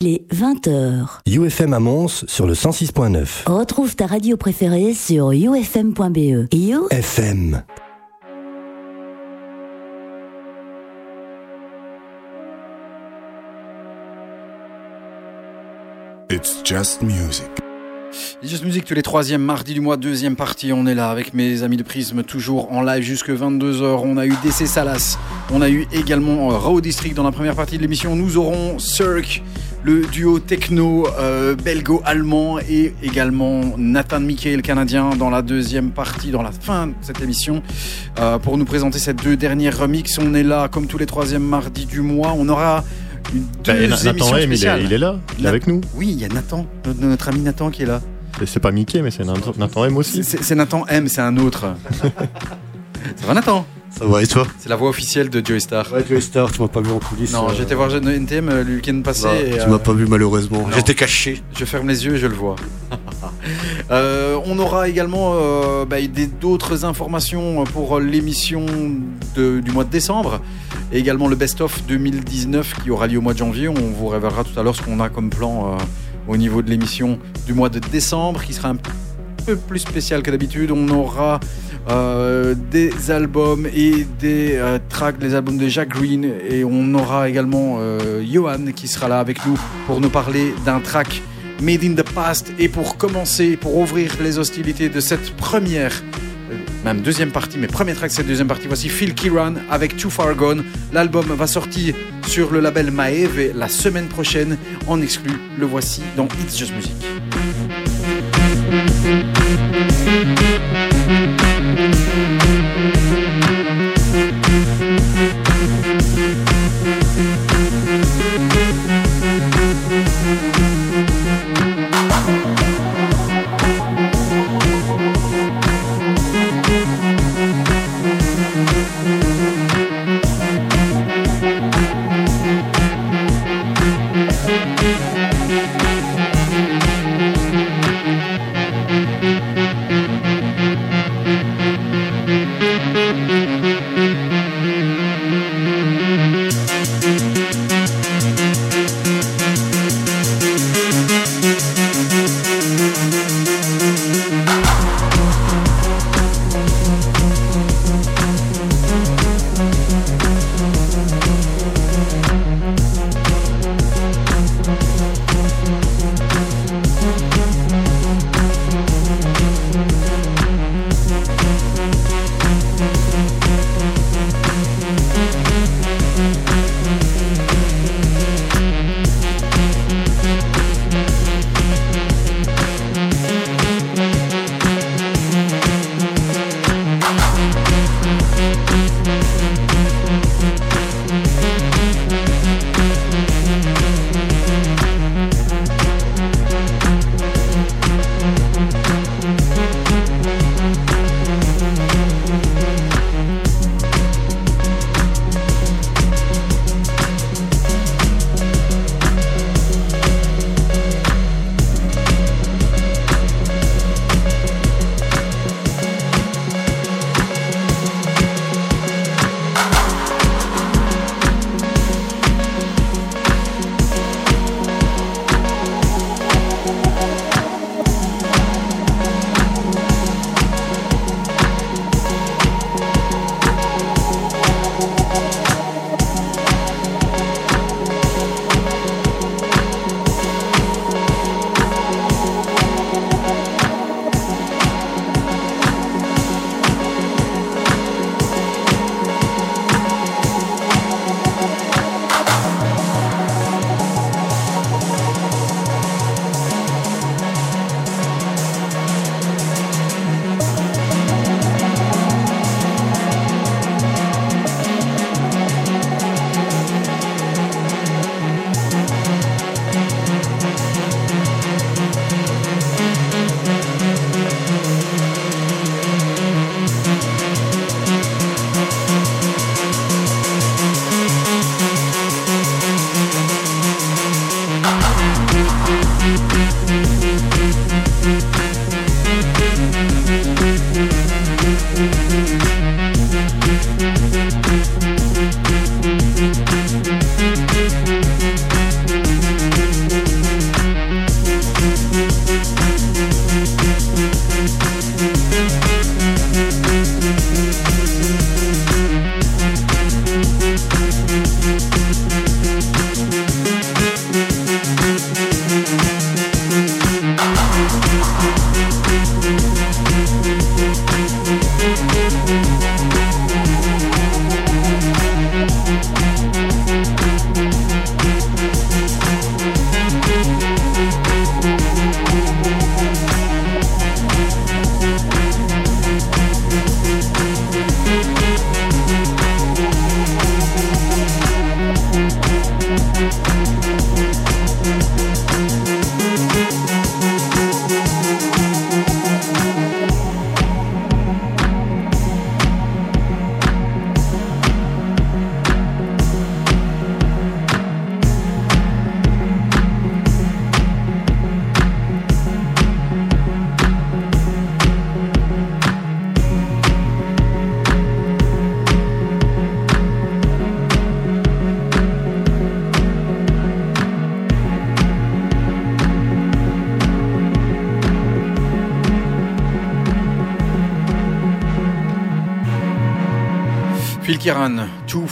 Il est 20h. UFM à Mons sur le 106.9. Retrouve ta radio préférée sur ufm.be. You FM. It's just music. Just Music tous les troisièmes mardis du mois, deuxième partie. On est là avec mes amis de Prisme, toujours en live jusque 22h. On a eu DC Salas, on a eu également euh, Raw District dans la première partie de l'émission. Nous aurons Cirque, le duo techno euh, belgo-allemand et également Nathan Mickey, le canadien, dans la deuxième partie, dans la fin de cette émission, euh, pour nous présenter ces deux dernières remixes. On est là comme tous les troisièmes mardis du mois. On aura une deux et Na- Nathan émissions M, il est, spéciales. il est là, il est avec nous. Oui, il y a Nathan, notre, notre ami Nathan qui est là. C'est pas Mickey, mais c'est Nathan Nathan M aussi. C'est c'est Nathan M, c'est un autre. Ça va Nathan? Ça va et toi C'est la voix officielle de Joey Star. Ouais, Joey Star, tu m'as pas vu en coulisses. Non, euh, j'étais voir NTM euh, le week-end passé. et, tu euh, m'as pas vu malheureusement. J'étais caché. Je ferme les yeux et je le vois. Euh, on aura également euh, bah, des- d'autres informations pour l'émission du mois de décembre et également le best-of 2019 qui aura lieu au mois de janvier. On vous révélera tout à l'heure ce qu'on a comme plan euh, au niveau de l'émission du mois de décembre qui sera un peu plus spécial que d'habitude. On aura euh, des albums et des euh, tracks, des albums de Jack Green et on aura également euh, Johan qui sera là avec nous pour nous parler d'un track Made in the Past et pour commencer, pour ouvrir les hostilités de cette première euh, même deuxième partie, mais premier track cette deuxième partie, voici Phil Kiran avec Too Far Gone. L'album va sortir sur le label Maeve la semaine prochaine, en exclu, le voici dans It's Just Music. MUZIEK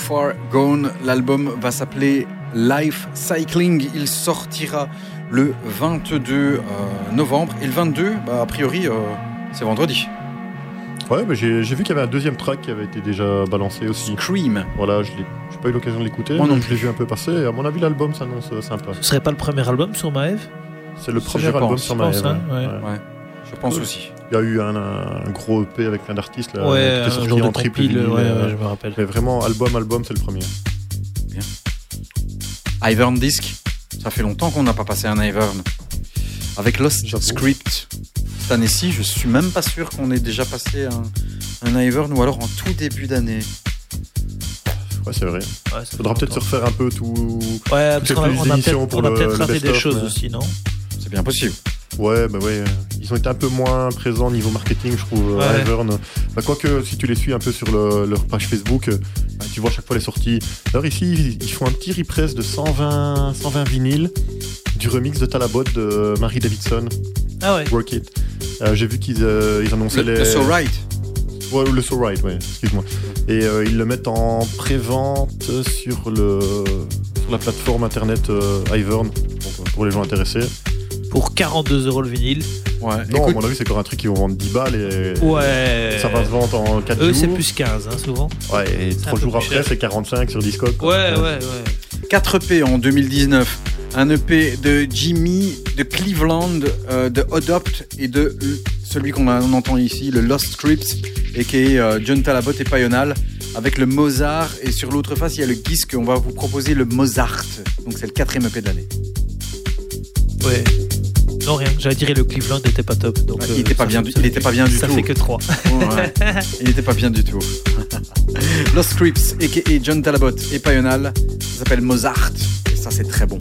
Far Gone. L'album va s'appeler Life Cycling. Il sortira le 22 euh, novembre. Et le 22, bah, a priori, euh, c'est vendredi. Ouais, mais j'ai vu qu'il y avait un deuxième track qui avait été déjà balancé aussi. Scream. Voilà, je n'ai pas eu l'occasion de l'écouter. Moi non Je l'ai vu un peu passer. Et à mon avis, l'album s'annonce euh, sympa. Ce serait pas le premier album sur Maëv C'est le premier album pense, sur je ma pense, hein, ouais. Ouais, je pense Ouais. aussi. Il y a eu un, un gros EP avec plein d'artistes là, Ouais, qui était sorti en triple compile, vinyle, ouais, euh, ouais, je me rappelle. Mais vraiment, album, album, c'est le premier. Ivern Disc. Ça fait longtemps qu'on n'a pas passé un Ivern. Avec Lost J'avoue. Script. Cette année-ci, je suis même pas sûr qu'on ait déjà passé un, un Ivern ou alors en tout début d'année. Ouais, c'est vrai. Ouais, ça Faudra peut-être se refaire un peu tout. Ouais, parce fait qu'on a, plus on a peut-être pour on a le- peut-être le raté des choses mais- aussi, non? C'est bien possible. Ouais, bah ouais. Ils ont été un peu moins présents au niveau marketing, je trouve, Ouais. Ivern. Bah, quoique, si tu les suis un peu sur le- leur page Facebook, euh, bah, tu vois à chaque fois les sorties. Alors ici, ils- font un petit repress de 120, 120 vinyles du remix de Talabot de Marie Davidson, Ah ouais. Work It. Euh, J'ai vu qu'ils euh, ils annonçaient Le, les... le So Right. Ouais, le So Right, ouais, excuse-moi. Et euh, ils le mettent en pré-vente sur, le, sur la plateforme internet euh, Ivern, euh, pour les gens intéressés. Pour 42 euros le vinyle. Ouais. Non, Écoute, à mon avis, c'est encore un truc qui vont vendre 10 balles et Ouais. ça va se vendre en 4 Eux, jours. c'est plus 15, hein, souvent. Ouais, et C'est un 3 peu jours après, c'est 45 sur Discord. Ouais, ouais, ouais. 4 EP en 2019. Un EP de Jimmy, de Cleveland, euh, de Adopt et de celui qu'on entend ici, le Lost Scripts, et qui est euh, John Talabot et Payonal, avec le Mozart. Et sur l'autre face, il y a le Gisk. On va vous proposer le Mozart. Donc c'est le quatrième EP de l'année. Ouais. Non, rien. J'allais dire, le Cleveland n'était pas top. Donc, euh, il était pas ça bien du- il était pas bien du Ça tout. fait que 3. Ouais. il n'était pas bien du tout. Lost Scripts, et John Talabot et Payonal, ça s'appelle Mozart. Et ça, c'est très bon.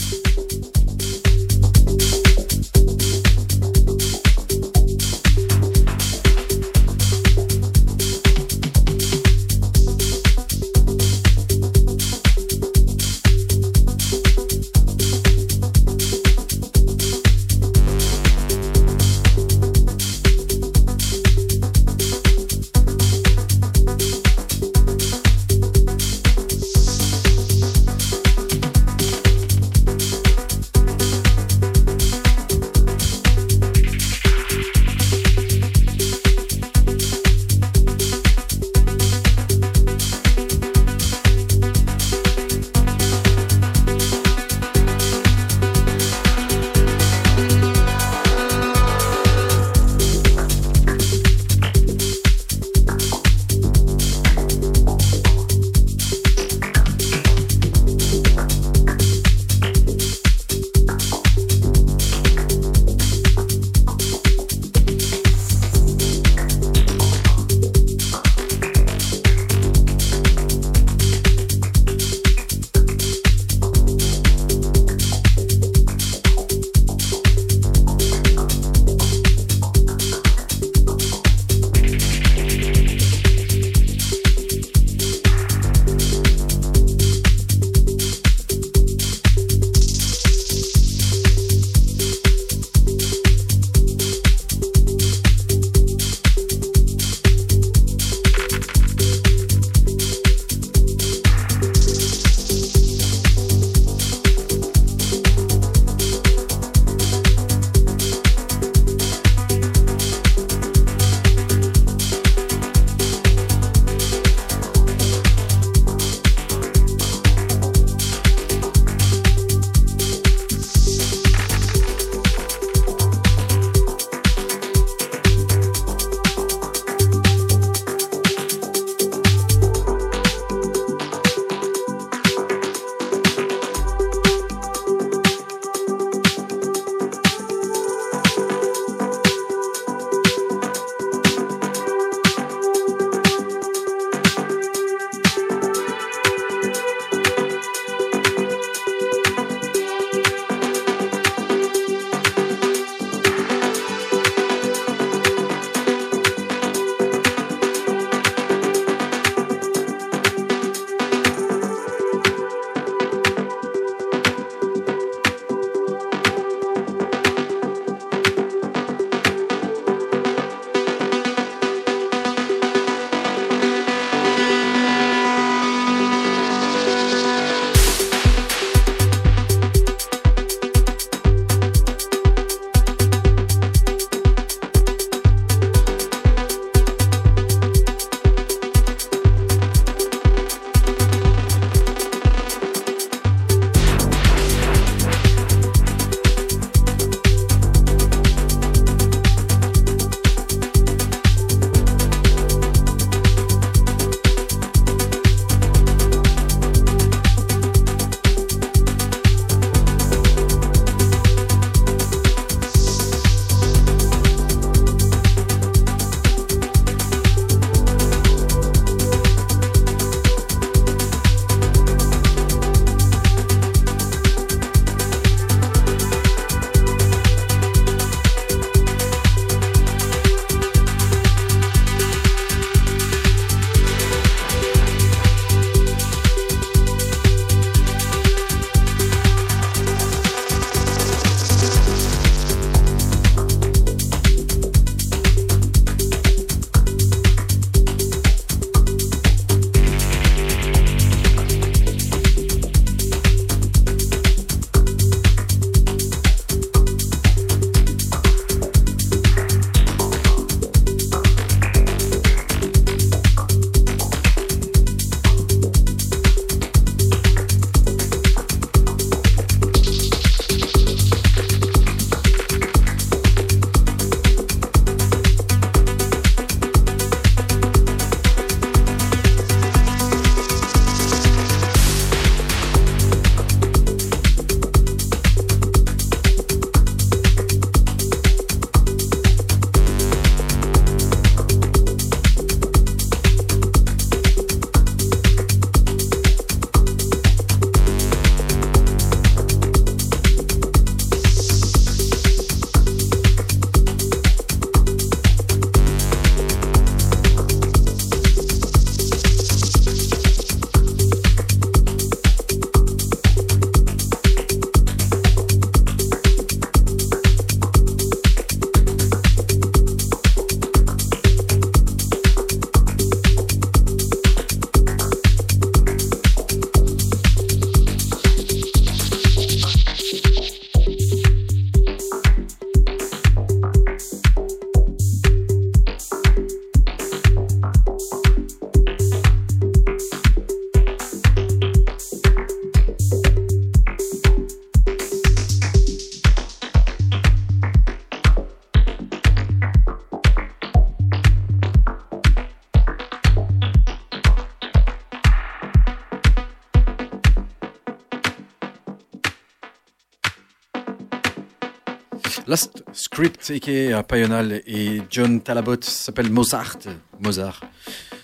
A.k.a. Payonal et John Talabot s'appelle Mozart. Mozart.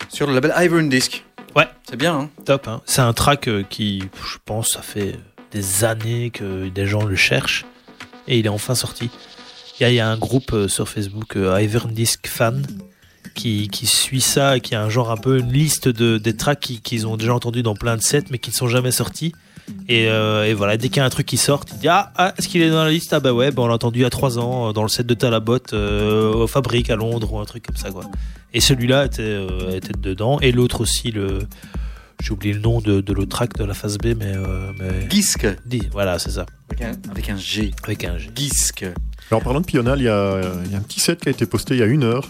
Sur le label Iron Disc. Ouais. C'est bien, hein Top. hein. C'est un track euh, qui, je pense, ça fait des années que des gens le cherchent et il est enfin sorti. Il y y a un groupe euh, sur Facebook, euh, Iron Disc Fan, qui, qui suit ça, et qui a un genre un peu une liste de des tracks qui- qu'ils ont déjà entendus dans plein de sets mais qui ne sont jamais sortis. Et, euh, et voilà, dès qu'il y a un truc qui sort, il dit Ah, ah, est-ce qu'il est dans la liste? Ah, bah ouais, bah on l'a entendu il y a 3 ans euh, dans le set de Talabot euh, au Fabrique à Londres ou un truc comme ça, quoi. Et celui-là était, euh, était dedans, et l'autre aussi, le. J'ai oublié le nom de, de l'autre track de la phase B, mais. euh, mais... Disque. Dis, voilà, c'est ça, Avec un, avec un G. avec un G. Disque. Alors, en parlant de Pional, il y, a, il y a un petit set qui a été posté il y a une heure.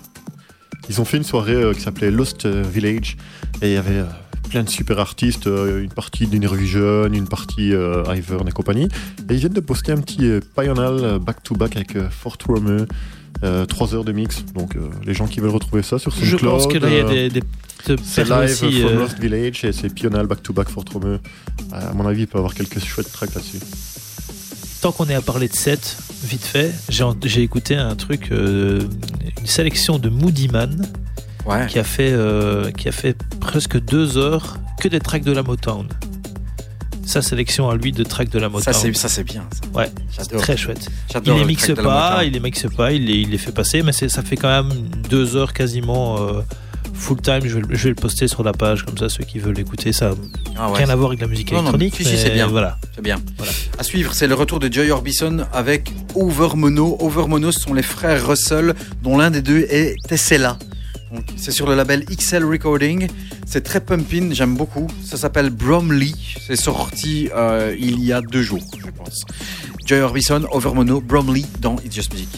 Ils ont fait une soirée euh, qui s'appelait Lost Village et il y avait euh, plein de super artistes, euh, une partie d'Univision, une partie euh, Ivern et compagnie. Et ils viennent de poster un petit euh, Pional back-to-back avec euh, Fort Romeu, 3 heures de mix. Donc les gens qui veulent retrouver ça sur Je SoundCloud, pense que là, il y a des, des c'est live from Lost Village et c'est Pional back-to-back Fort Romeu. À mon avis, il peut y avoir quelques chouettes tracks là-dessus. Tant qu'on est à parler de set, vite fait, j'ai écouté un truc, euh, une sélection de Moody Man Ouais. qui a fait, euh, qui a fait presque deux heures que des tracks de la Motown. Sa sélection à lui de tracks de la Motown. ça, c'est bien. ça. Ouais, J'adore. très chouette. Il les le mixe pas, il les mixe pas, il les, il les fait passer, mais ça fait quand même deux heures quasiment euh, full time. Je vais, le- je vais le poster sur la page, comme ça ceux qui veulent écouter ça. Ah ouais, Rien à voir avec la musique Non, non, électronique. si, mais c'est bien. Voilà. C'est bien. Voilà. À suivre, c'est le retour de Joy Orbison avec Overmono. Overmono, ce sont les frères Russell, dont l'un des deux est Tessella. C'est sur le label XL Recording. C'est très pumping, j'aime beaucoup. Ça s'appelle Bromley. C'est sorti euh, il y a deux jours, je pense. Joy Orbison, Overmono, Bromley dans It's Just Music.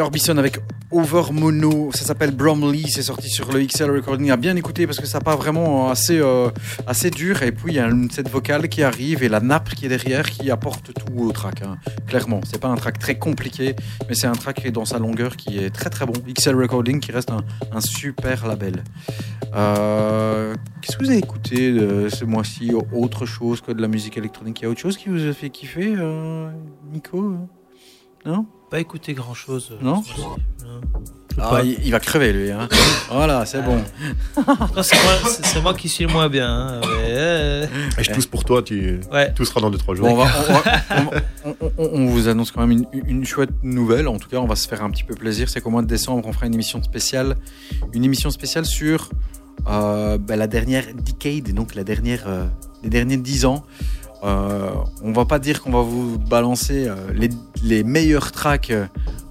Orbison avec Over Mono, ça s'appelle Bromley, c'est sorti sur le XL Recording. À bien écouter parce que ça part vraiment assez, euh, assez dur. Et puis il y a une, cette vocale qui arrive et la nappe qui est derrière qui apporte tout au track. hein. Clairement, c'est pas un track très compliqué, mais c'est un track dans sa longueur qui est très très bon. XL Recording qui reste un, super label. Euh, Qu'est-ce que vous avez écouté de ce mois-ci? Autre chose que de la musique électronique? Il y a autre chose qui vous a fait kiffer, euh, Nico Non Pas écouté grand chose. Non Ah, il, il va crever lui. Hein. voilà, c'est bon. c'est moi, qui suis le moins bien. hein, euh, Et je tousse pour toi, tu, ouais. tout sera dans 2-3 jours. Bon, on, va- on va- on va- on- on- on vous annonce quand même une, une chouette nouvelle. En tout cas, on va se faire un petit peu plaisir. C'est qu'au mois de décembre, on fera une émission spéciale, une émission spéciale sur euh, bah, la dernière decade, donc la dernière, euh, les derniers 10 ans. Euh, on va pas dire qu'on va vous balancer euh, les, les meilleurs tracks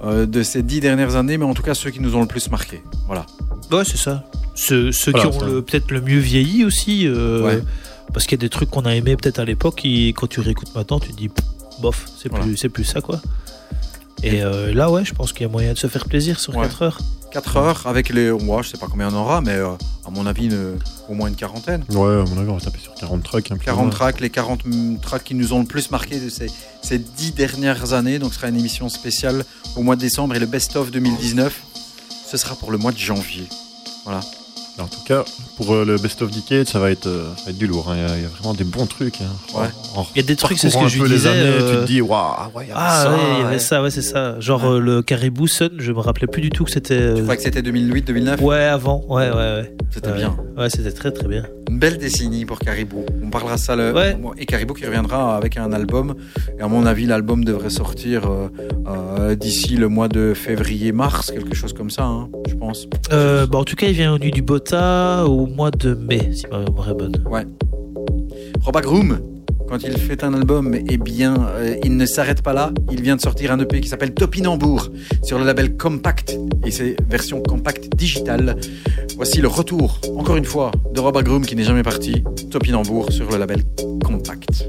euh, de ces 10 dernières années, mais en tout cas ceux qui nous ont le plus marqué. Voilà. Ouais, c'est ça. Ceux, ceux Voilà, qui ont peut-être le mieux vieilli aussi. euh, Ouais. Parce qu'il y a des trucs qu'on a aimé peut-être à l'époque et quand tu réécoutes maintenant, tu te dis bof, c'est Voilà. plus, c'est plus ça quoi. Et euh, là, ouais, je pense qu'il y a moyen de se faire plaisir sur Ouais. 4 heures. 4 heures avec les. Moi, je sais pas combien on aura, mais euh, à mon avis, une- au moins une quarantaine. Ouais, à mon avis, on va taper sur 40 tracks. hein, plus ou 40 moins. tracks, les 40 mm, tracks qui nous ont le plus marqué de ces, ces 10 dernières années. Donc, ce sera une émission spéciale au mois de décembre et le best-of 2019, ce sera pour le mois de janvier. Voilà. En tout cas, pour euh, le Best of Decade, ça va être, euh, ça va être du lourd. hein. Il y, a- il y a vraiment des bons trucs. hein. Ouais. En- en Il y a des trucs, c'est ce que un je peu lui les disais. années, tu euh, te dis, waouh, ouais, il y avait Ah ça. ouais, il y avait ouais. ça, ouais, c'est ça. Genre Ouais. euh, le Caribou Sun, je me rappelais plus du tout que c'était. euh, Je crois que c'était 2008-2009. Ouais, avant, ouais, ouais, ouais. C'était Ouais. bien. Ouais, c'était très très bien. Une belle décennie pour Caribou. On parlera ça le. Ouais. Et Caribou qui reviendra avec un album. Et à mon avis, l'album devrait sortir euh, euh, d'ici le mois de février-mars, quelque chose comme ça, hein, je pense. Euh, bah, en tout cas, il vient Nuit du Au mois de mai, si ma mémoire est bonne. Roba Groom, quand il fait un album, eh bien, euh, il ne s'arrête pas là. Il vient de sortir un EP qui s'appelle Topinambour sur le label Compact et c'est version compact digitale. Voici le retour, encore une fois, de Roba Groom qui n'est jamais parti. Topinambour sur le label Compact.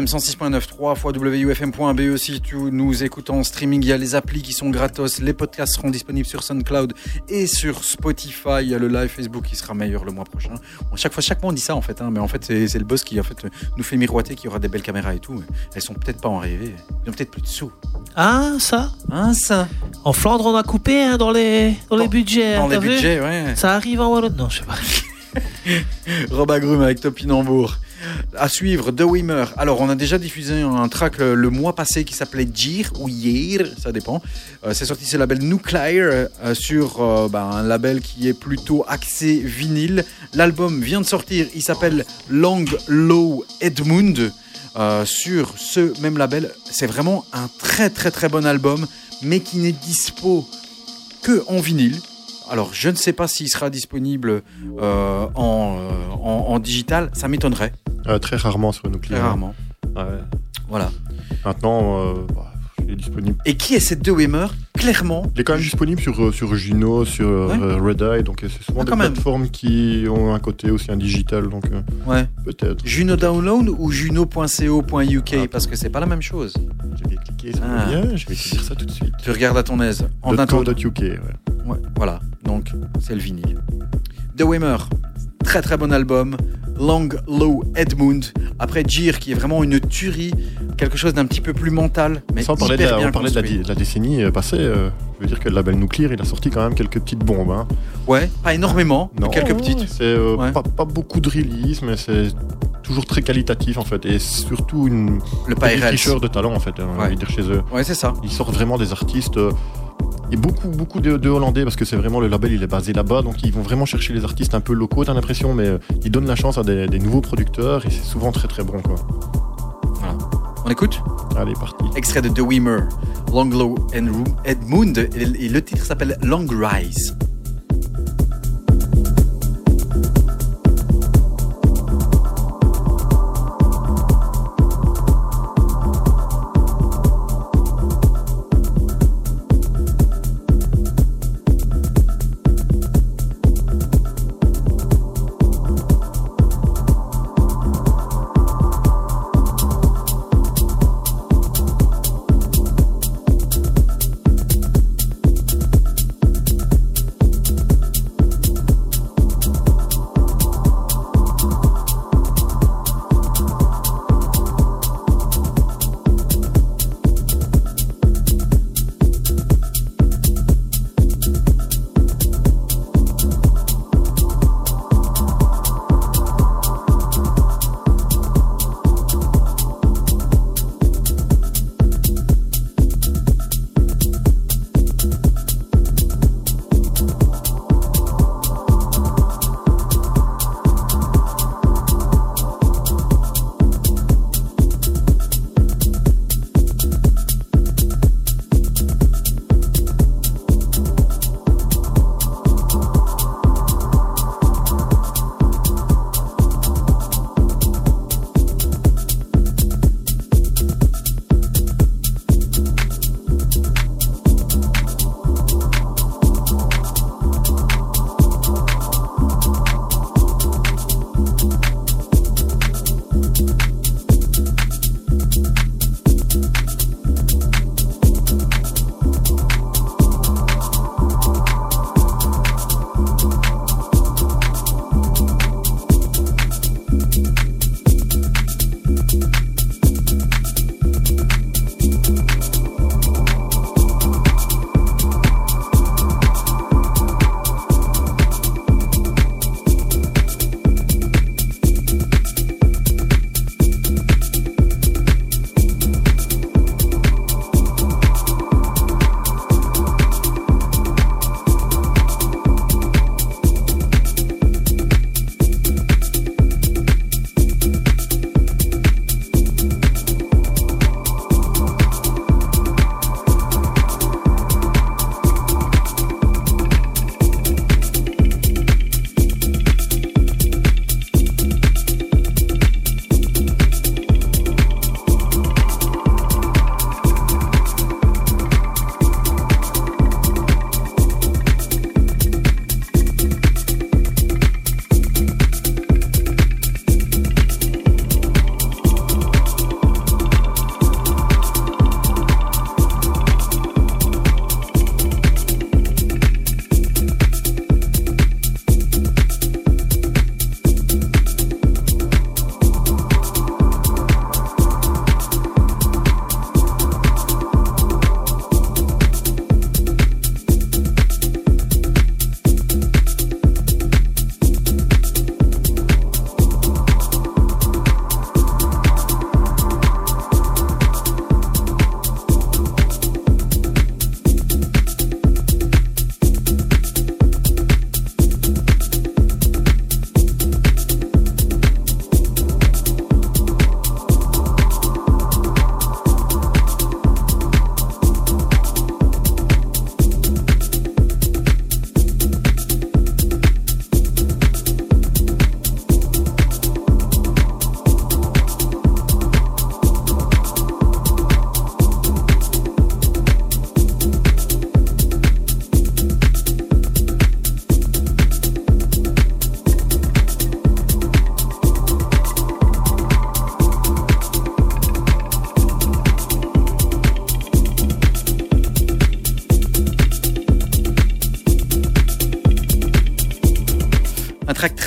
UFM 106.9, 3 fois WUFM.be si tu nous écoutes en streaming. Il y a les applis qui sont gratos. Les podcasts seront disponibles sur SoundCloud et sur Spotify. Il y a le live Facebook qui sera meilleur le mois prochain. Bon, chaque fois, chaque mois on dit ça en fait, hein, mais en fait c'est le boss qui en fait nous fait miroiter qu'il y aura des belles caméras et tout. Elles sont peut-être pas en rêvé. Ils ont peut-être plus de sous. Ah, ça? Hein ça En Flandre, on a coupé hein, dans les, dans les budgets. Dans hein, les budgets, ouais. Ça arrive en Wallonne Non, je sais pas. Rob Agrum avec Topinambour. À suivre, The Wimmer. Alors, on a déjà diffusé un track euh, le mois passé qui s'appelait Jir ou Year, ça dépend. Euh, c'est sorti sur label Nuclear euh, sur bah, un label qui est plutôt axé vinyle. L'album vient de sortir, il s'appelle Long Low Edmund. sur ce même label, c'est vraiment un très très très bon album, mais qui n'est dispo que en vinyle. Alors, je ne sais pas s'il sera disponible euh, en, euh, en, en digital, ça m'étonnerait, Euh, très rarement sur nos très clients. rarement. Ouais. Voilà. Maintenant, bah, il est disponible. Et qui est cette De Wimmer Clairement, Il est quand même disponible sur, sur Juno, sur Ouais. Red Eye, donc c'est souvent Ah, des même. plateformes qui ont un côté aussi un digital, donc ouais. peut-être. Juno Download ou juno.co.uk Ah. parce que c'est pas la même chose. Je vais cliquer sur Ah. le lien, je vais te dire ça tout de suite. Tu regardes à ton aise. En attendant. ouais. Ouais, voilà, donc c'est le vinyle. The Wimmer, très très bon album. Long Low Edmund. Après Jir, qui est vraiment une tuerie, quelque chose d'un petit peu plus mental, mais on parlait, de la, on parlait de la, construit. de la décennie euh, passée. euh, je veux dire que le label Nuclear, il a sorti quand même quelques petites bombes. Hein. Ouais, pas énormément, mais quelques petites. C'est euh, Ouais. pas, pas beaucoup de release, mais c'est toujours très qualitatif en fait. Et surtout une Le des de talent en fait, Ouais. on va dire chez eux. Ouais, c'est ça. Ils sortent vraiment des artistes. Et beaucoup, beaucoup de, de Hollandais parce que c'est vraiment le label, il est basé là-bas, donc ils vont vraiment chercher les artistes un peu locaux, t'as l'impression, mais euh, ils donnent la chance à des, des nouveaux producteurs et c'est souvent très très bon quoi. On écoute? Allez, parti. Extrait de The Wimmer, Long Low and Edmund, et le titre s'appelle Long Rise.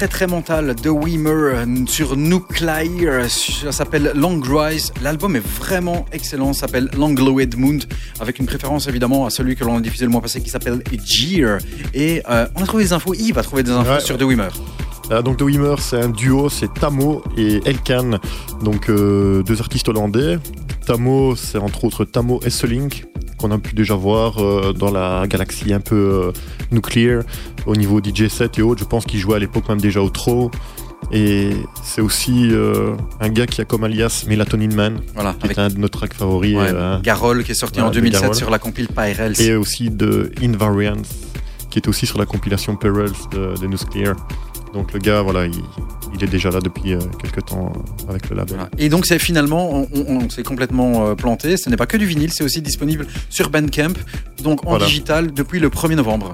Très très mental de Weimer euh, sur Nuclear. Ça s'appelle Long Rise. L'album est vraiment excellent. Ça s'appelle Langloed Moon. Avec une préférence évidemment à celui que l'on a diffusé le mois passé qui s'appelle Jeer. Et euh, on a trouvé des infos. Yves a trouvé des infos Ouais. sur The Weimer. Ah, donc The Wimmer, c'est un duo, c'est Tamo et Elkan, donc euh, deux artistes hollandais. Tamo, c'est entre autres Tamo Esselink, qu'on a pu déjà voir euh, dans la galaxie un peu euh, nucléaire au niveau DJ set et autres. Je pense qu'il jouait à l'époque même déjà au Tro. Et c'est aussi euh, un gars qui a comme alias Melatonin Man, Voilà. qui Avec est un de nos tracks favoris. ouais, euh, Garol qui est sorti en de 2007 Garol. sur la compile Pyrels. et aussi de Invariance, qui est aussi sur la compilation Perils de, de Nuclear. Donc le gars, voilà, il, il est déjà là depuis euh, quelques temps euh, avec le label. Voilà. Et donc c'est finalement, on, on- on s'est complètement euh, planté. Ce n'est pas que du vinyle, c'est aussi disponible sur Bandcamp, donc en Voilà. digital depuis le 1er novembre.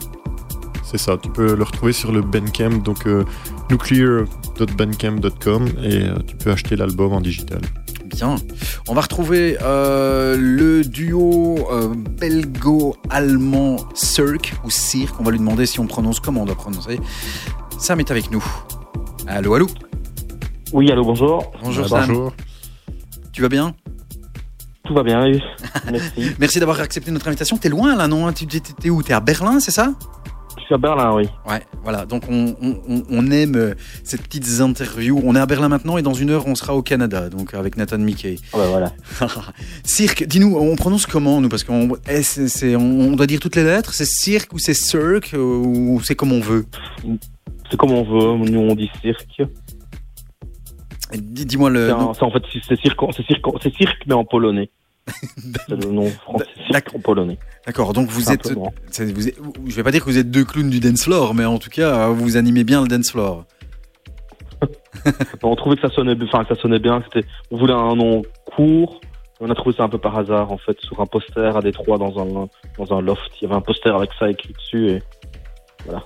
C'est ça, tu peux le retrouver sur le Bandcamp, donc euh, nuclear.bandcamp.com et euh, tu peux acheter l'album en digital. Bien. On va retrouver euh, le duo belgo-allemand Cirque ou Cirque. On va lui demander si on prononce comment on doit prononcer. Sam est avec nous. Allô, allô. Oui, allô, bonjour. Bonjour Euh, Sam. bonjour. Tu vas bien Tout va bien, oui. Merci. Merci d'avoir accepté notre invitation. T'es loin là, non Tu t'es- t'es où T'es à Berlin, c'est ça Je suis à Berlin, oui. Ouais, voilà. Donc on, on- on- on aime euh, ces petites interviews. On est à Berlin maintenant et dans une heure on sera au Canada, donc avec Nathan Mickey. Ah bah voilà. Cirque, dis-nous, on prononce comment nous? Parce qu'on eh, on on doit dire toutes les lettres? C'est cirque ou c'est cirque ou c'est comme on veut? C'est comme on veut, nous on dit cirque. Dis- Dis-moi le. C'est un- en fait c'est cirque, c'est cirque, c'est cirque mais en polonais. C'est le nom français, cirque en polonais. D'accord, donc vous êtes, vous êtes- Je vais pas dire que vous êtes deux clowns du dance floor, mais en tout cas, vous animez bien le dance floor. On trouvait que ça sonnait, enfin que ça sonnait bien. on voulait un nom court. On a trouvé ça un peu par hasard en fait sur un poster à Détroit dans un dans un loft. Il y avait un poster avec ça écrit dessus et voilà.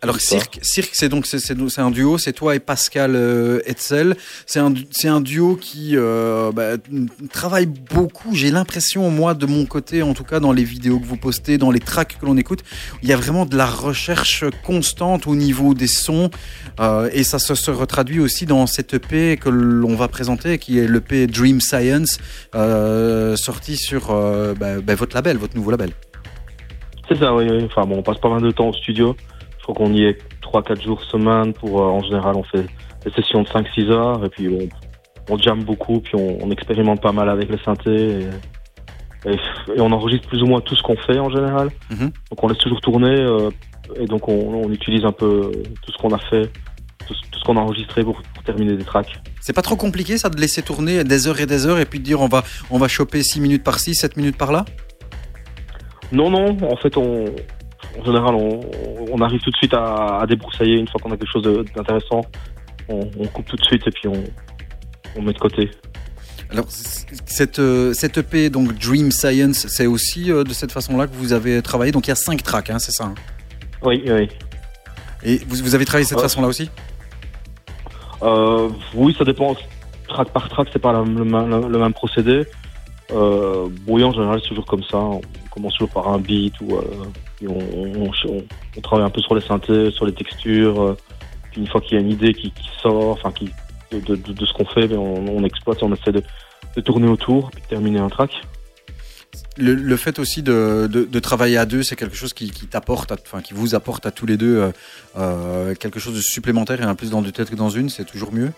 Alors. Cirque, Cirque, c'est donc c'est- un duo, c'est toi et Pascal euh, Hetzel. C'est un un duo qui euh, bah, travaille beaucoup. J'ai l'impression, moi, de mon côté, en tout cas, dans les vidéos que vous postez, dans les tracks que l'on écoute, il y a vraiment de la recherche constante au niveau des sons, euh, et ça se, se retraduit aussi dans cette EP que l'on va présenter, qui est l'EP Dream Science, euh, sorti sur bah, bah, votre label, votre nouveau label. C'est ça, oui, oui. Enfin bon, on passe pas mal de temps au studio. Je crois qu'on y est 3-4 jours semaine. Pour, euh, en général, on fait des sessions de 5-6 heures et puis on, on jamme beaucoup, puis on, on expérimente pas mal avec les synthés. Et, et, et on enregistre plus ou moins tout ce qu'on fait en général. Mhm. Donc on laisse toujours tourner euh, et donc on, on utilise un peu tout ce qu'on a fait, tout, ce- tout ce qu'on a enregistré pour, pour terminer des tracks. C'est pas trop compliqué ça de laisser tourner des heures et des heures et puis de dire on va on va choper 6 minutes par ci, 7 minutes par là Non, non, en fait, on, en général, on, on arrive tout de suite à, à débroussailler une fois qu'on a quelque chose d'intéressant. On, on coupe tout de suite et puis on, on met de côté. Alors cette euh, cette EP donc Dream Science, c'est aussi euh, de cette façon-là que vous avez travaillé. Donc il y a 5 tracks, hein, c'est ça. hein? Oui, oui. Et vous, vous avez travaillé de cette Ouais. façon-là aussi? Euh, oui, ça dépend. Track par track, c'est pas la- le, même- le- le même procédé. Euh, oui, en général, c'est toujours comme ça. On commence toujours par un beat ou euh, on, on, on- travaille un peu sur les synthés, sur les textures. euh, puis une fois qu'il y a une idée qui, qui sort, enfin, qui de, de, ce qu'on fait, ben, on, on exploite, on essaie de, de tourner autour puis de terminer un track. le, le fait aussi de, de, de travailler à deux, c'est quelque chose qui, qui t'apporte, enfin qui vous apporte à tous les deux euh, euh, quelque chose de supplémentaire et un plus dans deux têtes que dans une, c'est toujours mieux?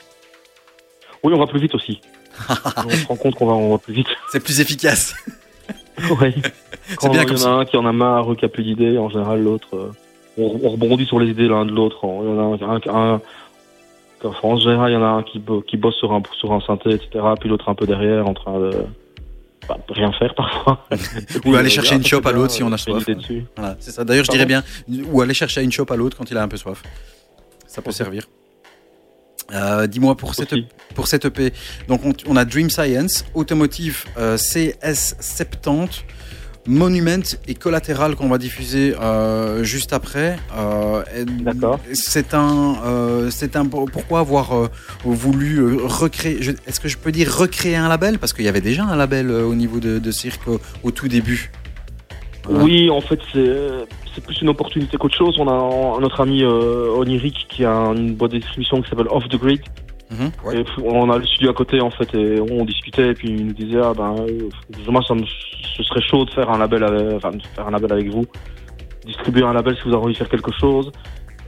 Oui, on va plus vite aussi. On se rend compte qu'on va, on va plus vite. C'est plus efficace. oui. Quand bien il y en a un qui en a marre qui a plus d'idées, en général, l'autre, euh, on, on rebondit sur les idées l'un de l'autre. Il y en a un, un, un- enfin, en général, il y en a un qui, bo- qui bosse sur un, sur un synthé, etc., puis l'autre un peu derrière, en train de, bah, rien faire parfois. Ou aller chercher une chope à l'autre si on a euh, soif. Voilà, c'est ça. D'ailleurs, je dirais bien, ou aller chercher une chope à l'autre quand il a un peu soif. Ça peut servir. Euh, Dis-moi pour cette, pour cette EP, donc on, on a Dream Science, Automotive euh, CS70, Monument et Collateral qu'on va diffuser euh, juste après. D'accord. C'est un, c'est un. Pourquoi avoir voulu recréer Est-ce que je peux dire recréer un label? Parce qu'il y avait déjà un label au niveau de, de cirque au, au tout début. Oui, en fait, c'est c'est plus une opportunité qu'autre chose. On a un- notre ami euh, Oniric qui a une boîte de distribution qui s'appelle Off the Grid. Mhm, ouais. Et on a le studio à côté en fait et on discutait et puis il nous disait ah ben moi ça me, ce serait chaud de faire un label avec, enfin, de faire un label avec vous, distribuer un label si vous avez envie de faire quelque chose.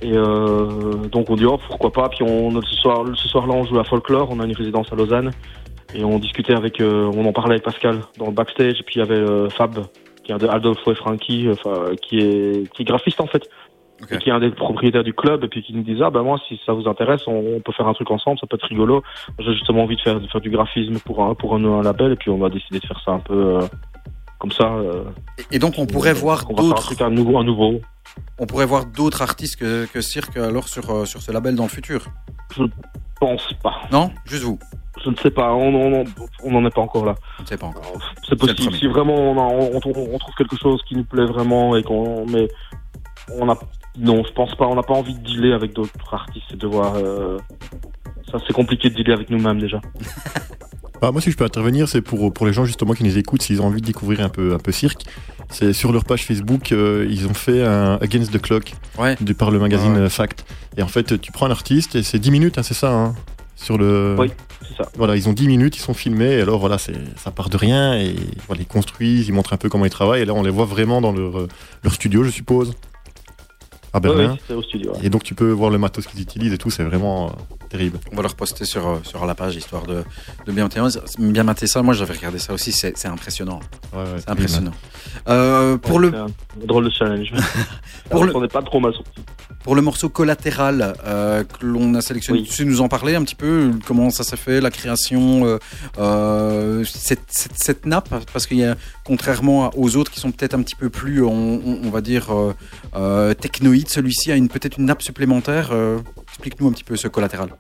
Et euh, donc on dit oh pourquoi pas. Puis on ce soir ce soir-là on joue à Folklore, on a une résidence à Lausanne et on discutait avec, euh, on en parlait avec Pascal dans le backstage et puis il y avait euh, Fab qui est un de Adolfo et Frankie, enfin qui est qui est graphiste en fait. Et qui est un des propriétaires du club et puis qui nous disait ah ben moi si ça vous intéresse on, on peut faire un truc ensemble ça peut être rigolo. J'ai justement envie de faire de faire du graphisme pour un pour un, un label et puis on va décider de faire ça un peu euh, comme ça euh, Et- donc on pourrait voir on un d'autres, un nouveau un nouveau. on pourrait voir d'autres artistes que, que Cirque alors sur, euh, sur ce label dans le futur. je pense pas. Non? Juste vous. je ne sais pas. On on on n'en est pas encore là. Je ne sais pas encore. c'est C'est le possible. si vraiment on, a- on, on- on trouve quelque chose qui nous plaît vraiment et qu'on mais on a non je pense pas. On n'a pas envie de dealer avec d'autres artistes et de voir euh, ça c'est compliqué de dealer avec nous-mêmes déjà Ah, moi, si je peux intervenir, c'est pour, pour les gens justement qui nous écoutent, s'ils ont envie de découvrir un peu, un peu cirque. C'est sur leur page Facebook, euh, ils ont fait un Against the Clock Ouais. de, par le magazine Ouais, euh, Fact. Et en fait, tu prends un artiste et c'est 10 minutes, hein, c'est ça hein, Sur le. Oui. c'est ça Voilà, ils ont 10 minutes, ils sont filmés, et alors voilà, ça part de rien, et voilà, ils construisent, ils montrent un peu comment ils travaillent, et là, on les voit vraiment dans leur, euh, leur studio, je suppose. À Berlin. ouais, au studio. Et donc, tu peux voir le matos qu'ils utilisent et tout, c'est vraiment terrible. On va le reposter sur, euh, sur la page histoire de, de bien, mater, bien mater ça. Moi j'avais regardé ça aussi, c'est impressionnant. Ouais, ouais, C'est impressionnant. Euh, pour, Ouais, le, c'est un drôle de challenge Pour le- on n'est pas trop mal sorti pour le morceau collatéral euh, que l'on a sélectionné, Oui. tu sais nous en parler un petit peu Comment ça s'est fait, la création, euh, euh, cette, cette, cette nappe? Parce qu'il y a, contrairement aux autres qui sont peut-être un petit peu plus, on, on- on va dire, euh, euh, technoïdes, celui-ci a une peut-être une nappe supplémentaire. euh, Explique-nous un petit peu ce collatéral.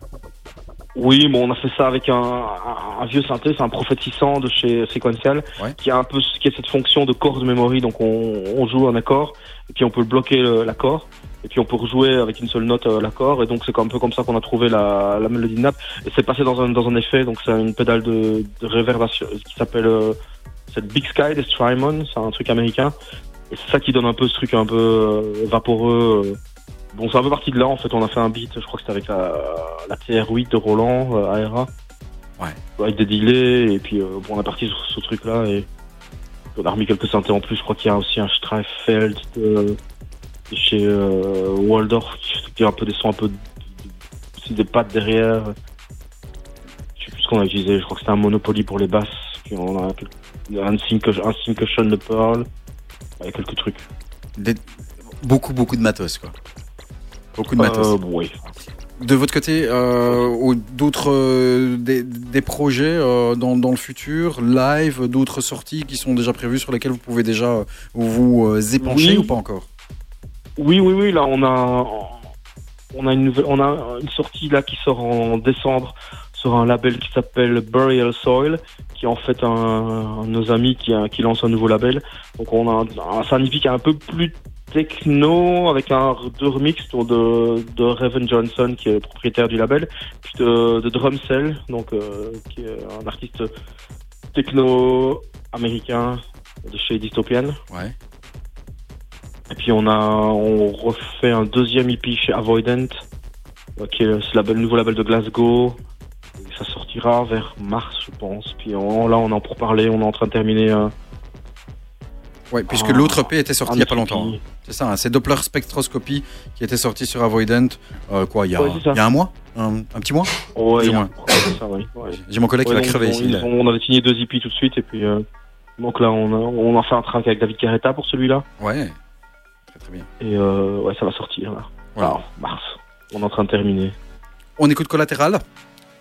Oui, bon, on a fait ça avec un, un, un vieux synthé, c'est un 600 de chez Sequential, Ouais. qui a un peu qui a cette fonction de chord memory, donc on, on joue un accord, et puis on peut bloquer l'accord, et puis on peut rejouer avec une seule note euh, l'accord, et donc c'est un peu comme ça qu'on a trouvé la, la mélodie de nappe, et c'est passé dans un, dans un effet, donc c'est une pédale de, de réverbération qui s'appelle euh, cette Big Sky de Strymon, c'est un truc américain, et c'est ça qui donne un peu ce truc un peu euh, vaporeux. euh, Bon, c'est un peu parti de là, en fait, on a fait un beat, je crois que c'était avec la, la TR8 de Roland, euh, ARA. Ouais. Avec des delays, et puis euh, bon, on est parti sur ce truc-là, et on a remis quelques synthés en plus, je crois qu'il y a aussi un Streifeld de, de chez euh, Waldorf, qui a un peu des sons un peu, aussi des pattes derrière. Je sais plus ce qu'on a utilisé, je crois que c'était un Monopoly pour les basses, puis on a un Sync- un de Pearl, il y a quelques trucs. Des- beaucoup, beaucoup de matos, quoi. Beaucoup de matos. Euh, oui. De votre côté, euh, ou d'autres euh, des, des projets euh, dans, dans le futur, live, d'autres sorties qui sont déjà prévues sur lesquelles vous pouvez déjà vous épancher Oui. ou pas encore? Oui, oui, oui. Là, on a, on a une nouvelle, on a une sortie là qui sort en décembre sur un label qui s'appelle Burial Soil, qui est en fait un, un de nos amis qui, qui lance un nouveau label. Donc, on a un, un un peu plus techno avec un deux remix autour de, de Raven Johnson qui est propriétaire du label, puis de, de Drumcell, donc euh, qui est un artiste techno américain de chez Dystopian. Ouais. Et puis on a on refait un deuxième EP chez Avoidant, euh, qui est le label, nouveau label de Glasgow. Et ça sortira vers mars, je pense. Puis on- là, on en pour parler, on est en train de terminer un. Puisque Ah, l'autre EP était sorti un il y a pas longtemps. Hein. C'est ça, hein, c'est Doppler Spectroscopy qui était sorti sur Avoidant, euh, quoi, il y a, Ouais, c'est ça. il y a un mois un, un petit mois Ouais, Plus ou il y a- moins. ouais. J'ai mon collègue qui va crever on, ici. on avait signé deux EP tout de suite, et puis euh, donc là, on a, on a fait un track avec David Carretta pour celui-là. Ouais, très très bien. Et euh, ouais, ça va sortir là. Voilà. Alors, mars. On est en train de terminer. On écoute Collatéral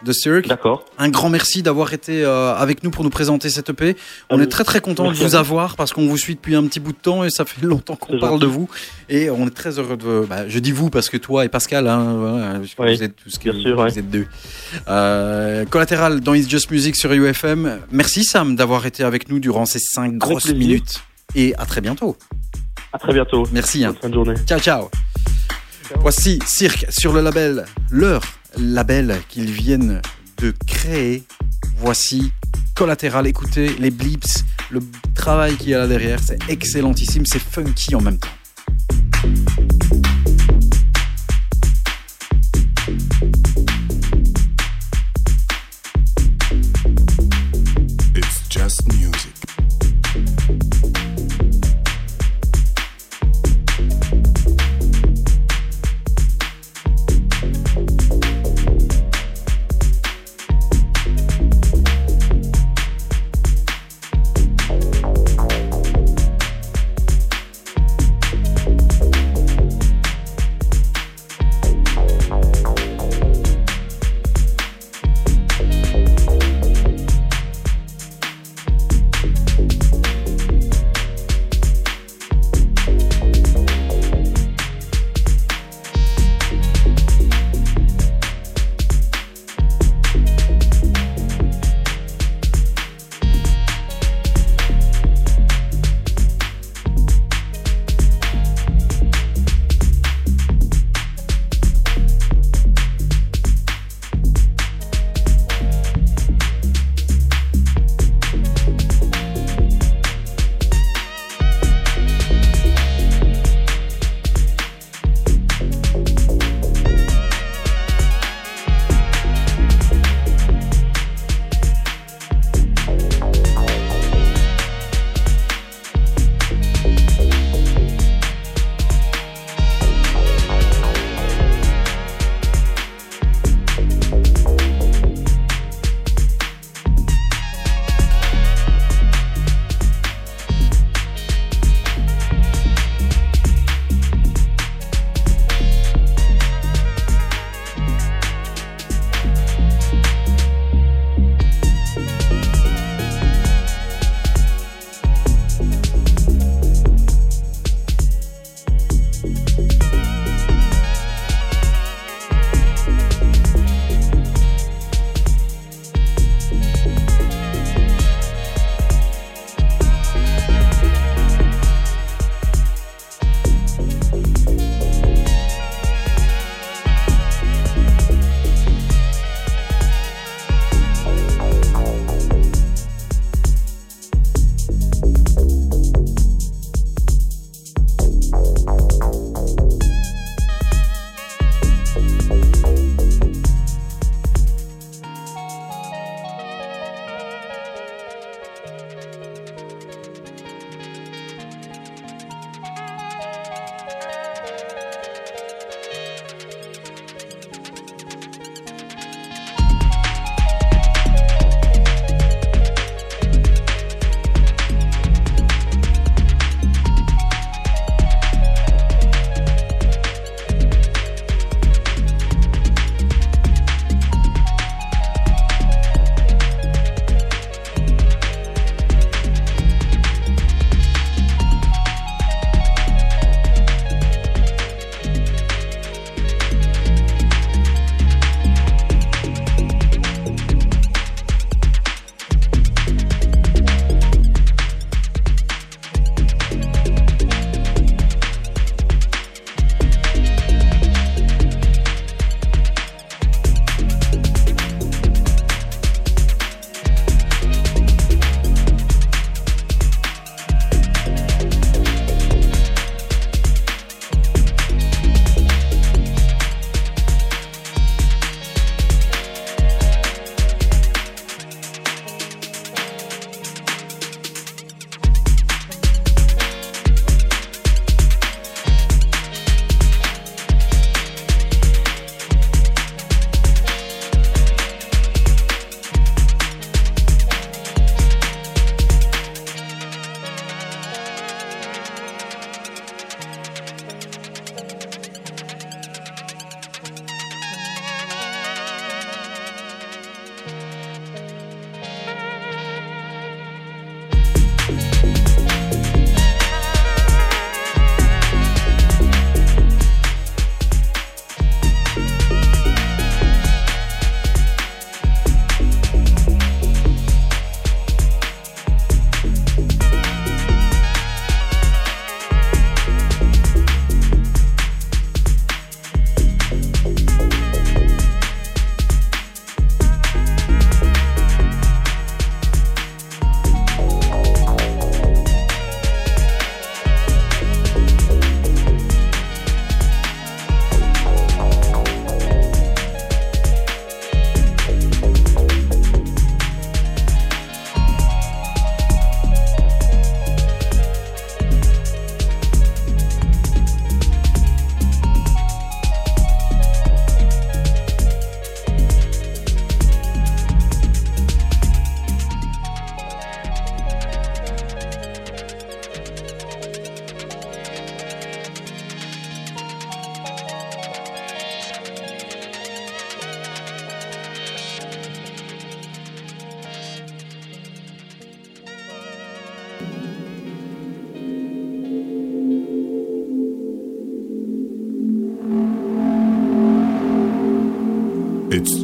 de Cirque. D'accord. Un grand merci d'avoir été euh, avec nous pour nous présenter cette EP. On est très très content de vous avoir parce qu'on vous suit depuis un petit bout de temps et ça fait longtemps qu'on parle gentil. de vous. Et on est très heureux de. Bah, je dis vous parce que toi et Pascal, hein, Oui, vous êtes tous bien sûr, ouais. vous êtes deux. Euh, collatéral dans It's Just Music sur UFM. Merci Sam d'avoir été avec nous durant ces cinq grosses plaisir. minutes. Et à très bientôt. À très bientôt. Merci. hein. Bonne fin de journée. Ciao, ciao. Voici Cirque sur le label, leur label qu'ils viennent de créer. Voici Collatéral. Écoutez les blips, le travail qu'il y a là derrière. C'est excellentissime, c'est funky en même temps.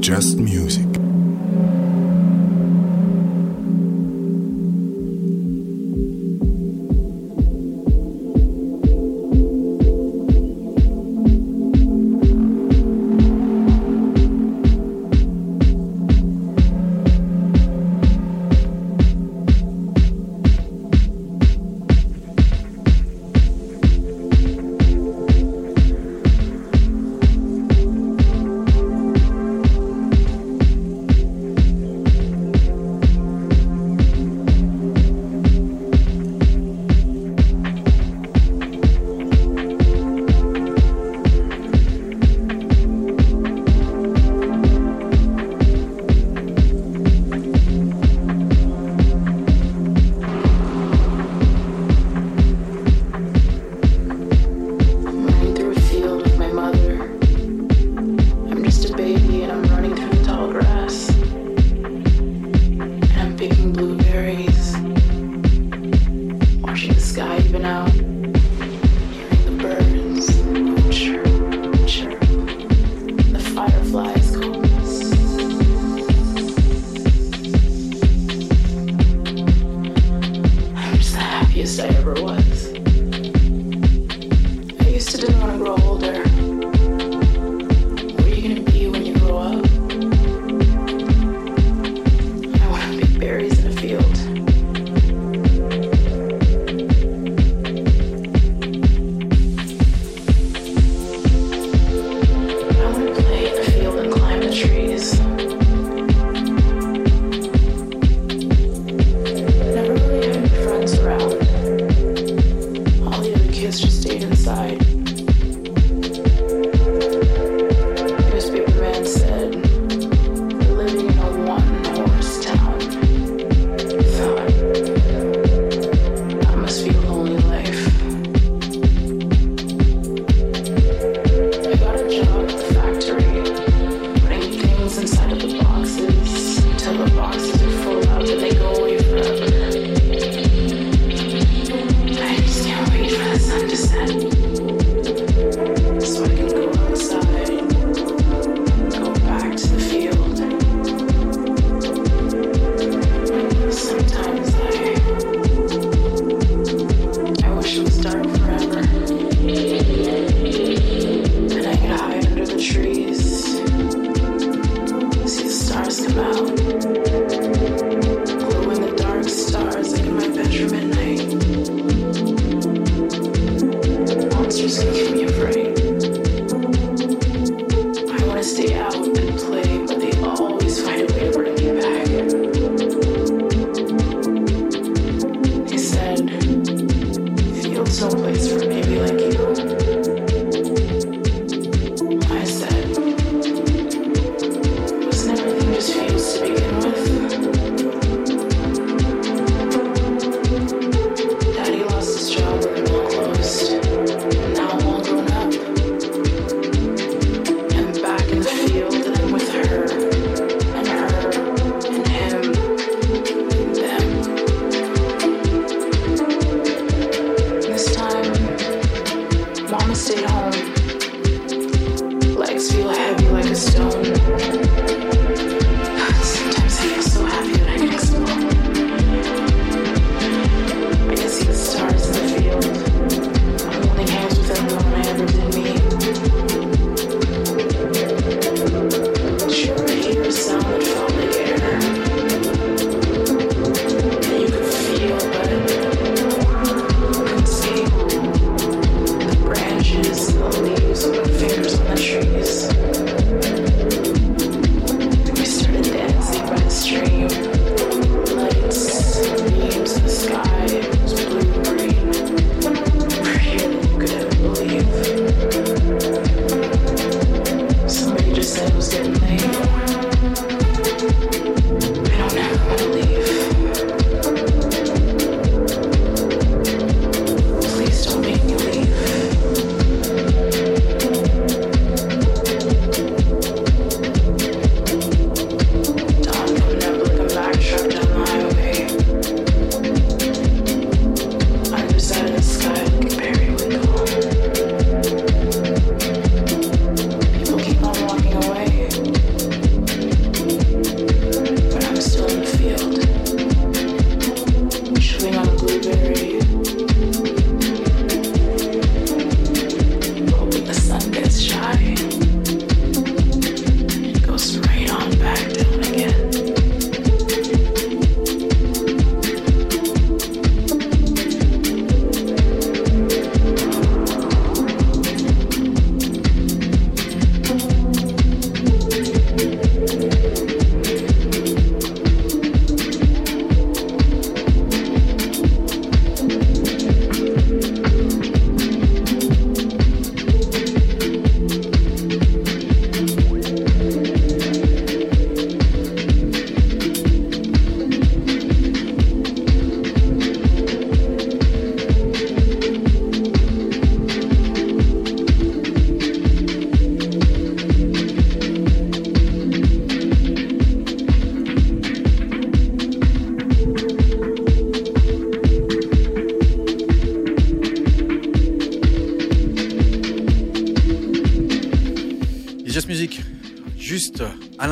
Just music.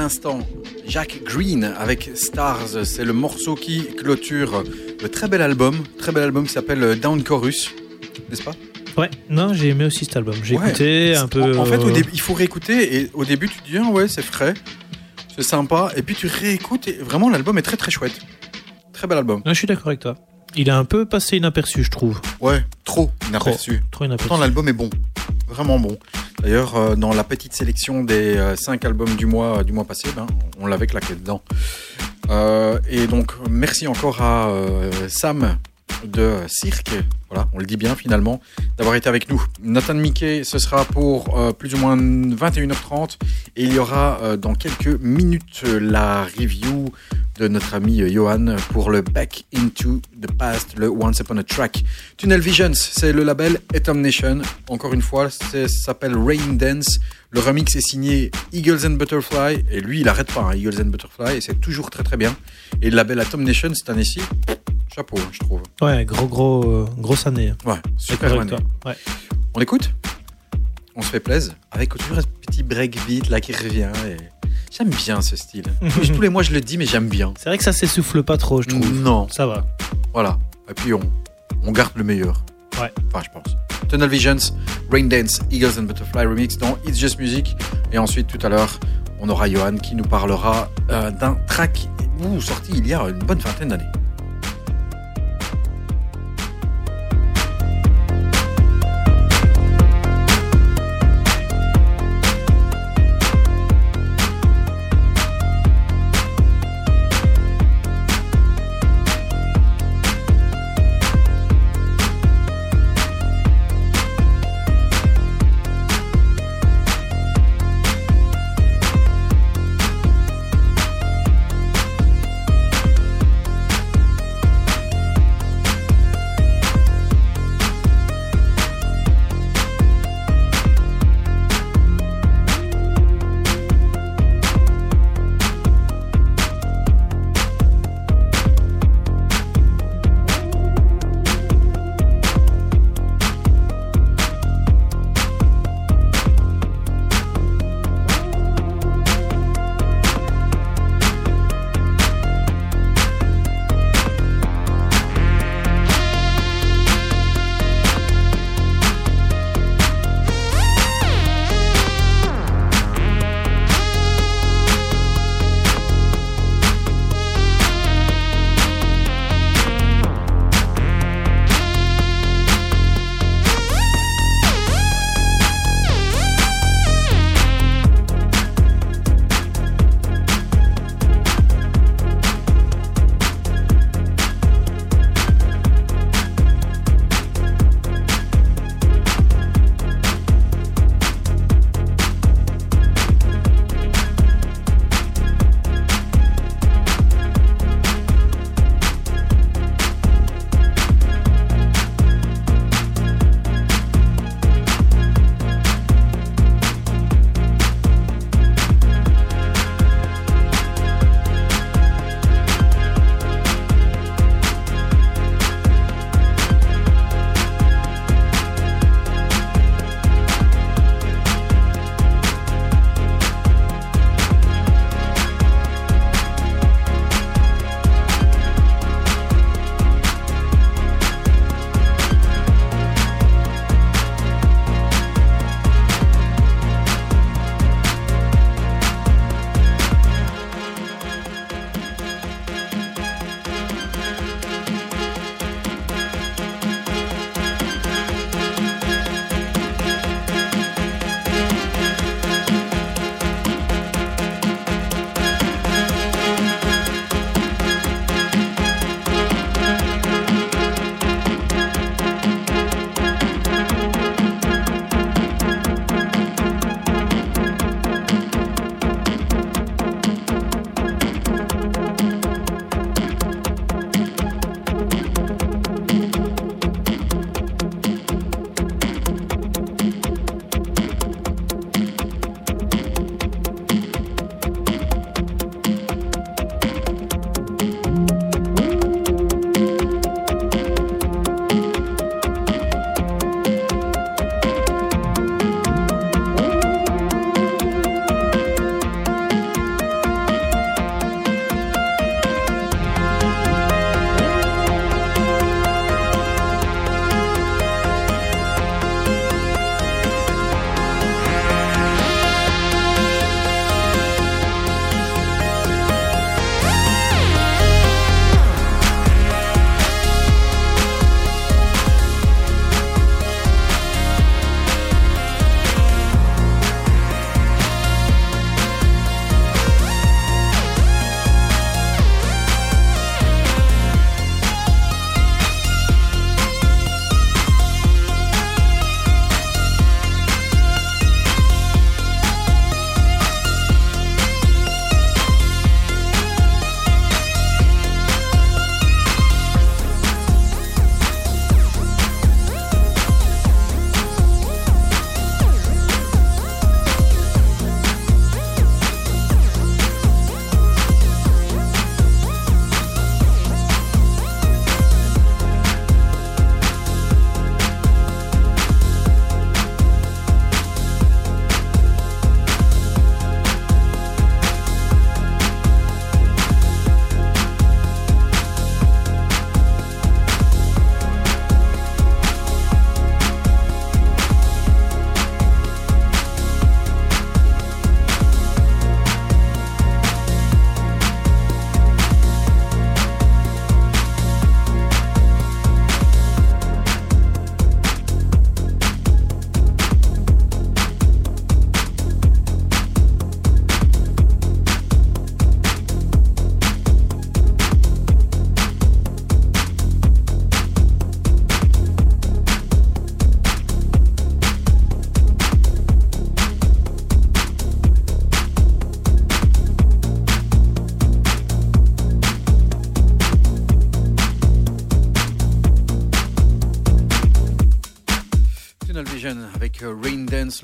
L'instant Jack Green avec Stars. C'est le morceau qui clôture le très bel album, très bel album qui s'appelle Down Chorus, n'est-ce pas? Ouais, non, j'ai aimé aussi cet album. J'ai Ouais. écouté un peu. En, en fait, au euh, il faut réécouter et au début, tu te dis ah ouais, c'est frais, c'est sympa, et puis tu réécoutes et vraiment l'album est très très chouette, très bel album. ouais, je suis d'accord avec toi. Il a un peu passé inaperçu, je trouve. Ouais, trop inaperçu. Trop inaperçu. Pourtant, l'album est bon, vraiment bon. D'ailleurs, euh, dans la petite sélection des 5 albums du mois du mois passé, ben, on l'avait claqué dedans. Euh, et donc, merci encore à euh, Sam de Cirque, voilà, on le dit bien finalement, d'avoir été avec nous. Nathan Mickey, ce sera pour euh, plus ou moins 21h30 et il y aura euh, dans quelques minutes euh, la review de notre ami euh, Johan pour le Back into the Past, le Once Upon a Track. Tunnel Visions, c'est le label Atom Nation. Encore une fois, ça s'appelle Rain Dance. Le remix est signé Eagles and Butterfly et lui, il arrête pas, hein, Eagles and Butterfly, et c'est toujours très très bien. Et le label Atom Nation, cette année-ci, chapeau, hein, je trouve. Ouais, gros, gros, euh, grosse année. Ouais, super année. Ouais. On l'écoute? On se fait plaisir avec toujours un petit breakbeat là qui revient. Et... J'aime bien ce style. Tous les mois je le dis, mais j'aime bien. C'est vrai que ça s'essouffle pas trop, je trouve. Non, Ça va. voilà. Et puis on, on garde le meilleur. Ouais. Enfin, je pense. Tunnel Visions, Rain Dance, Eagles and Butterfly Remix dans It's Just Music. Et ensuite, tout à l'heure, on aura Johan qui nous parlera euh, d'un track ouh, sorti il y a une bonne vingtaine d'années.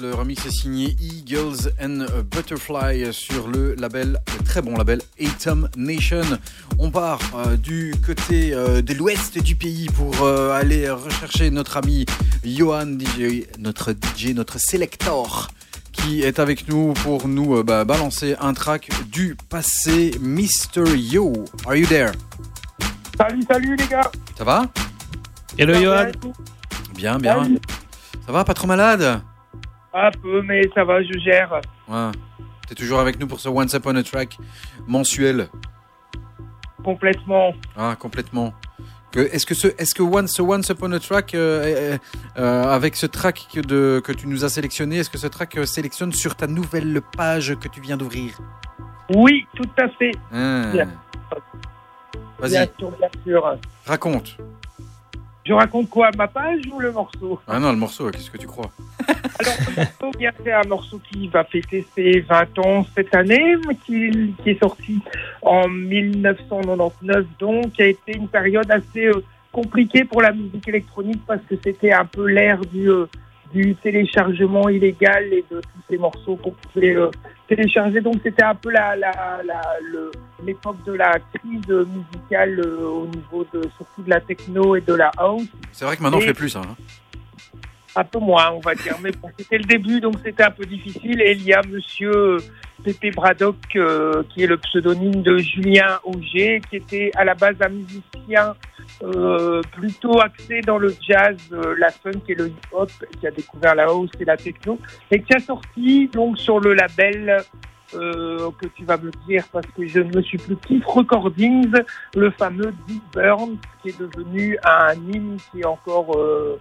Le remix est signé Eagles and Butterfly sur le label, le très bon label Atom Nation. On part euh, du côté euh, de l'ouest du pays pour euh, aller rechercher notre ami Johan DJ, notre DJ, notre selector qui est avec nous pour nous euh, bah, balancer un track du passé Mr. Yo. Are you there? Salut, salut les gars. Ça va? Hello Johan Bien, bien. Salut. Ça va? Pas trop malade? Un peu, mais ça va, je gère. Ouais. T'es toujours avec nous pour ce Once Upon a Track mensuel. Complètement. Ah, complètement. Est-ce que, ce, est-ce que Once, ce Once Upon a Track, euh, euh, euh, avec ce track que, de, que tu nous as sélectionné, est-ce que ce track sélectionne sur ta nouvelle page que tu viens d'ouvrir? Oui, tout à fait. Ah. Bien. Vas-y, Bien sûr, bien sûr. raconte. Je raconte quoi Ma page ou le morceau? Ah non, le morceau, qu'est-ce que tu crois? Alors, le morceau, bien, c'est un morceau qui va fêter ses 20 ans cette année, mais qui, qui est sorti en 1999, donc, qui a été une période assez euh, compliquée pour la musique électronique parce que c'était un peu l'ère du, euh, du téléchargement illégal et de tous ces morceaux qu'on pouvait euh, télécharger. Donc, c'était un peu la, la, la, le- l'époque de la crise musicale euh, au niveau de surtout de la techno et de la house C'est vrai que maintenant on Et- fait plus ça. hein. Un peu moins, on va dire. Mais c'était le début, donc c'était un peu difficile. Et il y a Monsieur Pépé Braddock, euh, qui est le pseudonyme de Julien Auger, qui était à la base un musicien euh, plutôt axé dans le jazz, euh, la funk et le hip-hop, qui a découvert la house et la techno, et qui a sorti donc sur le label euh, que tu vas me dire parce que je ne me suis plus Keith Recordings, le fameux Deep Burn, qui est devenu un hymne qui est encore euh,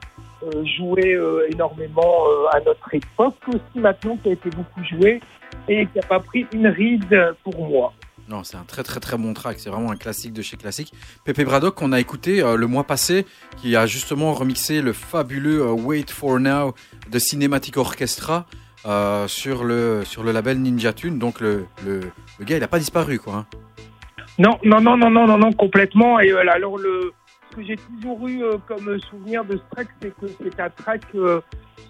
joué euh, énormément euh, à notre époque aussi maintenant, qui a été beaucoup joué et qui n'a pas pris une ride pour moi. Non, c'est un très très très bon track. C'est vraiment un classique de chez classique. Pepe Braddock qu'on a écouté euh, le mois passé, qui a justement remixé le fabuleux euh, Wait for Now de Cinematic Orchestra euh, sur le sur le label Ninja Tune. Donc le le, le gars il a pas disparu quoi. hein. Non, non, non, non, non, non, non, complètement. Et alors le, ce que j'ai toujours eu euh, comme souvenir de ce track, c'est que c'est un track euh,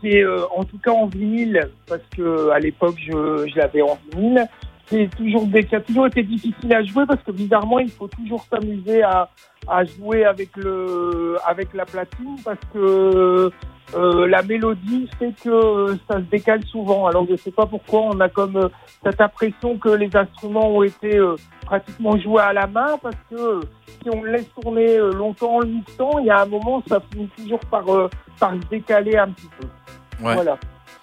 qui est euh, en tout cas en vinyle, parce que à l'époque je, je l'avais en vinyle. C'est toujours des, qui a toujours été difficile à jouer parce que bizarrement il faut toujours s'amuser à, à jouer avec le avec la platine parce que euh, la mélodie fait que ça se décale souvent. Alors je sais pas pourquoi on a comme euh, cette impression que les instruments ont été euh, pratiquement joués à la main parce que euh, si on le laisse tourner euh, longtemps en le mixant, il y a un moment ça finit toujours par euh, par se décaler un petit peu. Ouais. Voilà.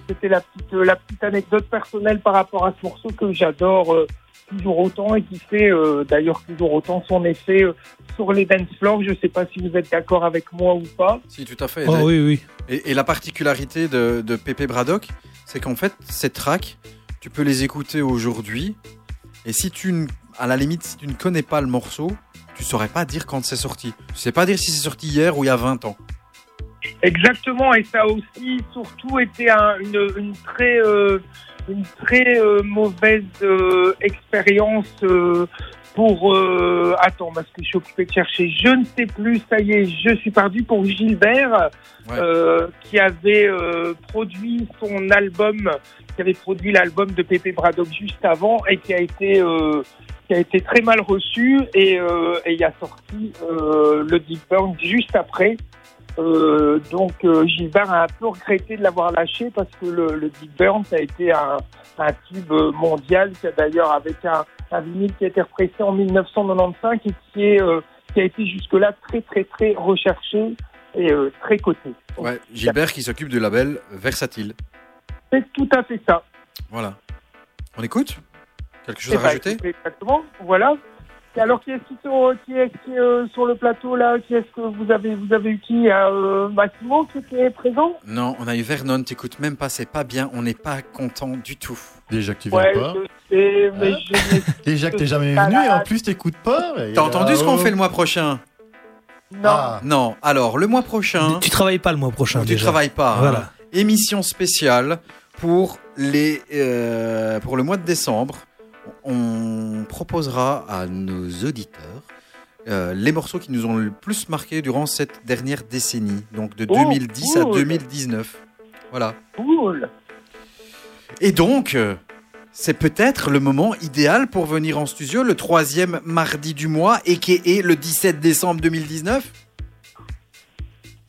C'était la petite euh, la petite anecdote personnelle par rapport à ce morceau que j'adore euh, toujours autant et qui fait euh, d'ailleurs toujours autant son effet euh, sur les dance floors. Je sais pas si vous êtes d'accord avec moi ou pas. Si tout à fait. Oh oui, oui. Et, et la particularité de, de Pepe Braddock, c'est qu'en fait, ces tracks, tu peux les écouter aujourd'hui. Et si tu, ne- à la limite, si tu ne connais pas le morceau, tu saurais pas dire quand c'est sorti. Tu sais pas dire si c'est sorti hier ou il y a 20 ans. Exactement, et ça a aussi surtout été un- une, une très, euh, une très euh, mauvaise euh, expérience euh, pour... euh, attends, parce que je suis occupé de chercher, je ne sais plus, ça y est, je suis perdu pour Gilbert, Ouais. euh, qui avait euh, produit son album, qui avait produit l'album de Pépé Braddock juste avant, et qui a été... euh, qui a été très mal reçu et, euh, et il a sorti euh, le Deep Burn juste après. Euh, donc euh, Gilbert a un peu regretté de l'avoir lâché parce que le, le Deep Burn ça a été un, un tube mondial qui a d'ailleurs avec un, un vinyle qui a été repressé en 1995 et qui est euh, qui a été jusque-là très très très recherché et euh, très coté. Ouais, Gilbert qui s'occupe du label Versatile. C'est tout à fait ça. Voilà. On écoute? Quelque chose Eh à ben, rajouter? Exactement. Voilà. Et alors qui est-ce qui, sur, qui est, qui est, euh, sur le plateau là? Qui est-ce que vous avez vous avez eu qui? Il y a, euh, Massimo qui était présent? Non, on a eu Vernon, t'écoutes même pas, c'est pas bien, on n'est pas content du tout. Déjà que tu viens Ouais, pas. je sais, mais Hein je Déjà que t'es jamais venu et en plus t'écoutes pas. T'as entendu ce qu'on fait le mois prochain? Non. Ah, Non, alors le mois prochain, Tu travailles pas le mois prochain tu déjà. travailles pas. hein. Voilà. Émission spéciale pour, les, euh, pour le mois de décembre. On proposera à nos auditeurs euh, les morceaux qui nous ont le plus marqué durant cette dernière décennie, donc de Oh, 2010 à cool. 2019. Voilà. Cool. Et donc, euh, c'est peut-être le moment idéal pour venir en studio le troisième mardi du mois, et qui est le 17 décembre 2019.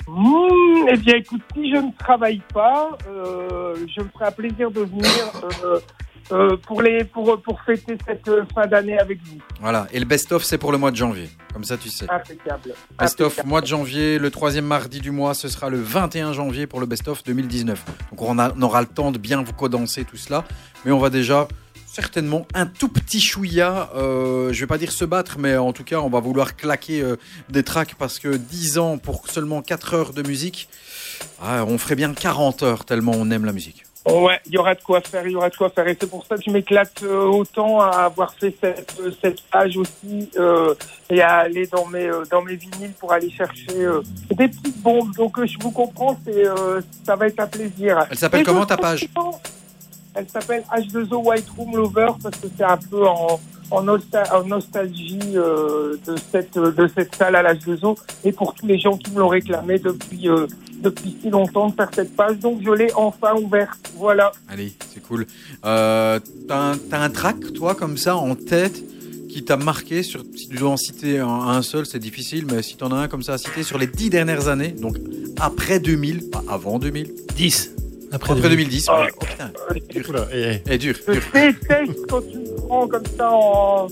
Mmh, eh bien, écoute, si je ne travaille pas, euh, je me ferai un plaisir de venir euh, euh, pour, les, pour, pour fêter cette euh, fin d'année avec vous. Voilà. Et le best-of, c'est pour le mois de janvier. Comme ça, tu sais. Impeccable. Best-of, mois de janvier, le troisième mardi du mois, ce sera le 21 janvier pour le best-of 2019. Donc on, a- on aura le temps de bien vous codenser tout cela, mais on va déjà certainement un tout petit chouïa, euh, je vais pas dire se battre, mais en tout cas on va vouloir claquer euh, des tracks parce que 10 ans pour seulement 4 heures de musique, ah, on ferait bien 40 heures tellement on aime la musique. Ouais, il y aura de quoi faire, il y aura de quoi faire. Et c'est pour ça que je m'éclate euh, autant à avoir fait cette, euh, cette page aussi euh, et à aller dans mes, euh, dans mes vinyles pour aller chercher euh, des petites bombes. Donc je vous comprends, c'est, euh, ça va être un plaisir. Elle s'appelle comment, ta page Elle s'appelle H2O White Room Lover parce que c'est un peu en, en, nostal- en nostalgie euh, de, cette, de cette salle à l'H2O et pour tous les gens qui me l'ont réclamé depuis, euh, depuis si longtemps de faire cette page. Donc je l'ai enfin ouverte. Voilà. Allez, c'est cool. Euh, T'as un, un track, toi, comme ça, en tête, qui t'a marqué sur, Si tu dois en citer un, seul, c'est difficile, mais si t'en as un comme ça à citer sur les 10 dernières années, donc après 2000, pas avant 2000. 10. Après, Après 2000. 2010. Ah. Oh, putain, dur. Oula, eh, eh. Eh, dur, Je dur. déteste quand tu me prends comme ça en,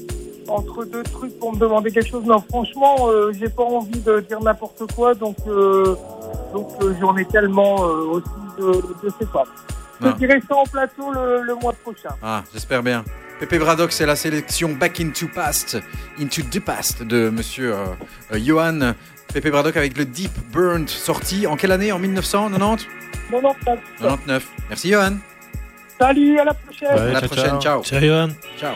entre deux trucs pour me demander quelque chose. Non, franchement, euh, j'ai pas envie de dire n'importe quoi, donc, euh, donc euh, j'en ai tellement euh, aussi de, de sais pas. Je Non. dirai ça en plateau le, le mois prochain. Ah, j'espère bien. Pépé Braddock, c'est la sélection Back into Past, Into the Past de monsieur euh, euh, Johan. Pépé Braddock avec le Deep Burnt, sorti en quelle année? En 1990 Non, non, pas. 99. Merci Johan. Salut, à la prochaine. Ouais, à la ciao, prochaine. Ciao. Ciao, Johan. Ciao.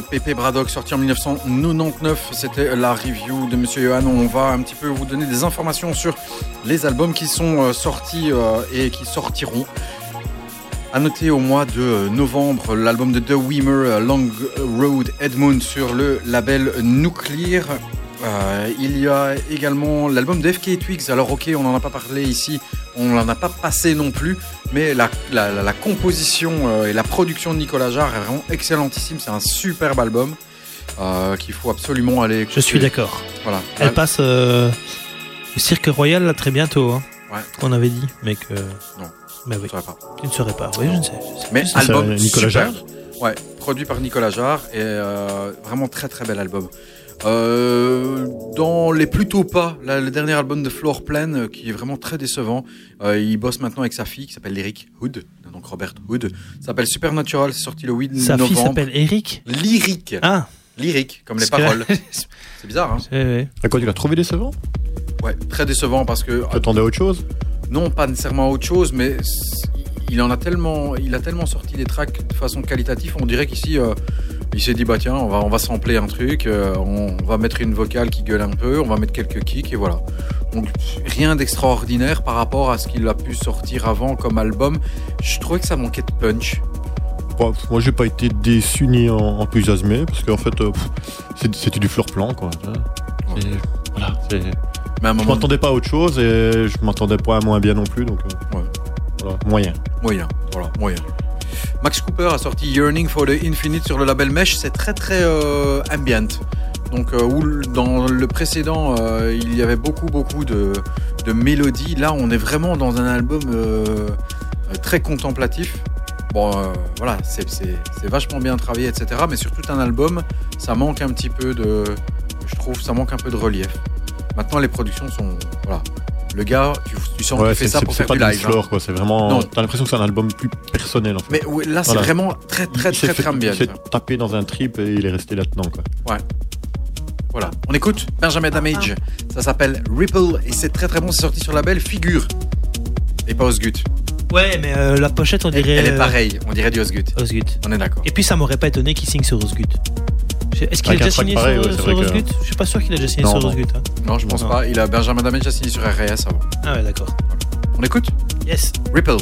De Braddock, sorti en 1999. C'était la review de Monsieur Johan. On va un petit peu vous donner des informations sur les albums qui sont euh, sortis euh, et qui sortiront. À noter au mois de novembre l'album de The Weimer, euh, Long Road Edmund sur le label Nuclear. Il y a également l'album de FK Twigs. Alors ok, on n'en a pas parlé ici, on n'en a pas passé non plus, mais la, la- la- la composition euh, et la production de Nicolas Jarre est vraiment excellentissime. C'est un superbe album euh, qu'il faut absolument aller écouter. Je suis d'accord. Voilà. Elle passe euh, au Cirque Royal là très bientôt. Hein, Ouais. qu'on avait dit, mais que. Non. Mais oui. Pas. Tu ne saurais pas. Oui, je ne sais. Mais sais. album Nicolas. Jarre Ouais, produit par Nicolas Jarre et euh, vraiment très très bel album. Euh, dans les plutôt pas, là, le dernier album de Floor Plan euh, qui est vraiment très décevant. Euh, il bosse maintenant avec sa fille qui s'appelle Lyric Hood, donc Robert Hood. Ça s'appelle Supernatural, c'est sorti le 8 Sa novembre. fille s'appelle Eric. Lyric. Ah. Lyric, comme les que- paroles. C'est bizarre, hein Ouais, ouais. À quoi tu l'as trouvé décevant Ouais, très décevant parce que Tu attendais autre chose non, pas nécessairement autre chose, mais il en a tellement, il a tellement sorti des tracks de façon qualitative. On dirait qu'ici, euh, il s'est dit bah tiens, on va, on va sampler un truc, euh, on va mettre une vocale qui gueule un peu, on va mettre quelques kicks et voilà. Donc rien d'extraordinaire par rapport à ce qu'il a pu sortir avant comme album. Je trouvais que ça manquait de punch. Bon, Moi, j'ai pas été déçu ni en- enthousiasmé parce qu'en fait, euh, c'était du floor plan quoi. C'est- Voilà, c'est- Mais à un je m'attendais pas à autre chose et je m'attendais pas à moins bien non plus, donc euh, Ouais. voilà, moyen. moyen, voilà, moyen. Max Cooper a sorti Yearning for the Infinite sur le label Mesh. C'est très très euh, ambient. Donc euh, dans le précédent euh, il y avait beaucoup beaucoup de, mélodies. Là on est vraiment dans un album euh, très contemplatif. Bon voilà c'est vachement bien travaillé etc. Mais sur tout un album ça manque un petit peu de je trouve ça manque un peu de relief. Maintenant les productions sont voilà le gars tu, tu sens Ouais, qu'il fait ça pour faire pas du live. hein. quoi. C'est vraiment. Non. T'as l'impression que c'est un album plus personnel en fait. Mais ouais, là c'est Voilà. vraiment très très Il très fait- très ambient. Il s'est tapé dans un trip et il est resté là-dedans quoi. Voilà. On écoute Benjamin Damage. Ça s'appelle Ripple et c'est très très bon. C'est sorti sur la belle Figure. Et pas Osgut. Ouais, mais euh, la pochette, on dirait. elle est euh, pareille. On dirait du Osgut. Osgut. On est d'accord. Et puis ça m'aurait pas étonné qu'il signe sur Osgut. Est-ce qu'il a déjà signé pareil, sur, ouais, sur vrai que- Osgut Je suis pas sûr qu'il a déjà signé Non, sur non. Osgut. hein. Non, je pense Non. pas. Il a Benjamin Damage a signé sur RS avant. Ah ouais, d'accord. On écoute Yes. Ripple.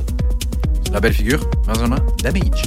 La belle figure. Benjamin Damage.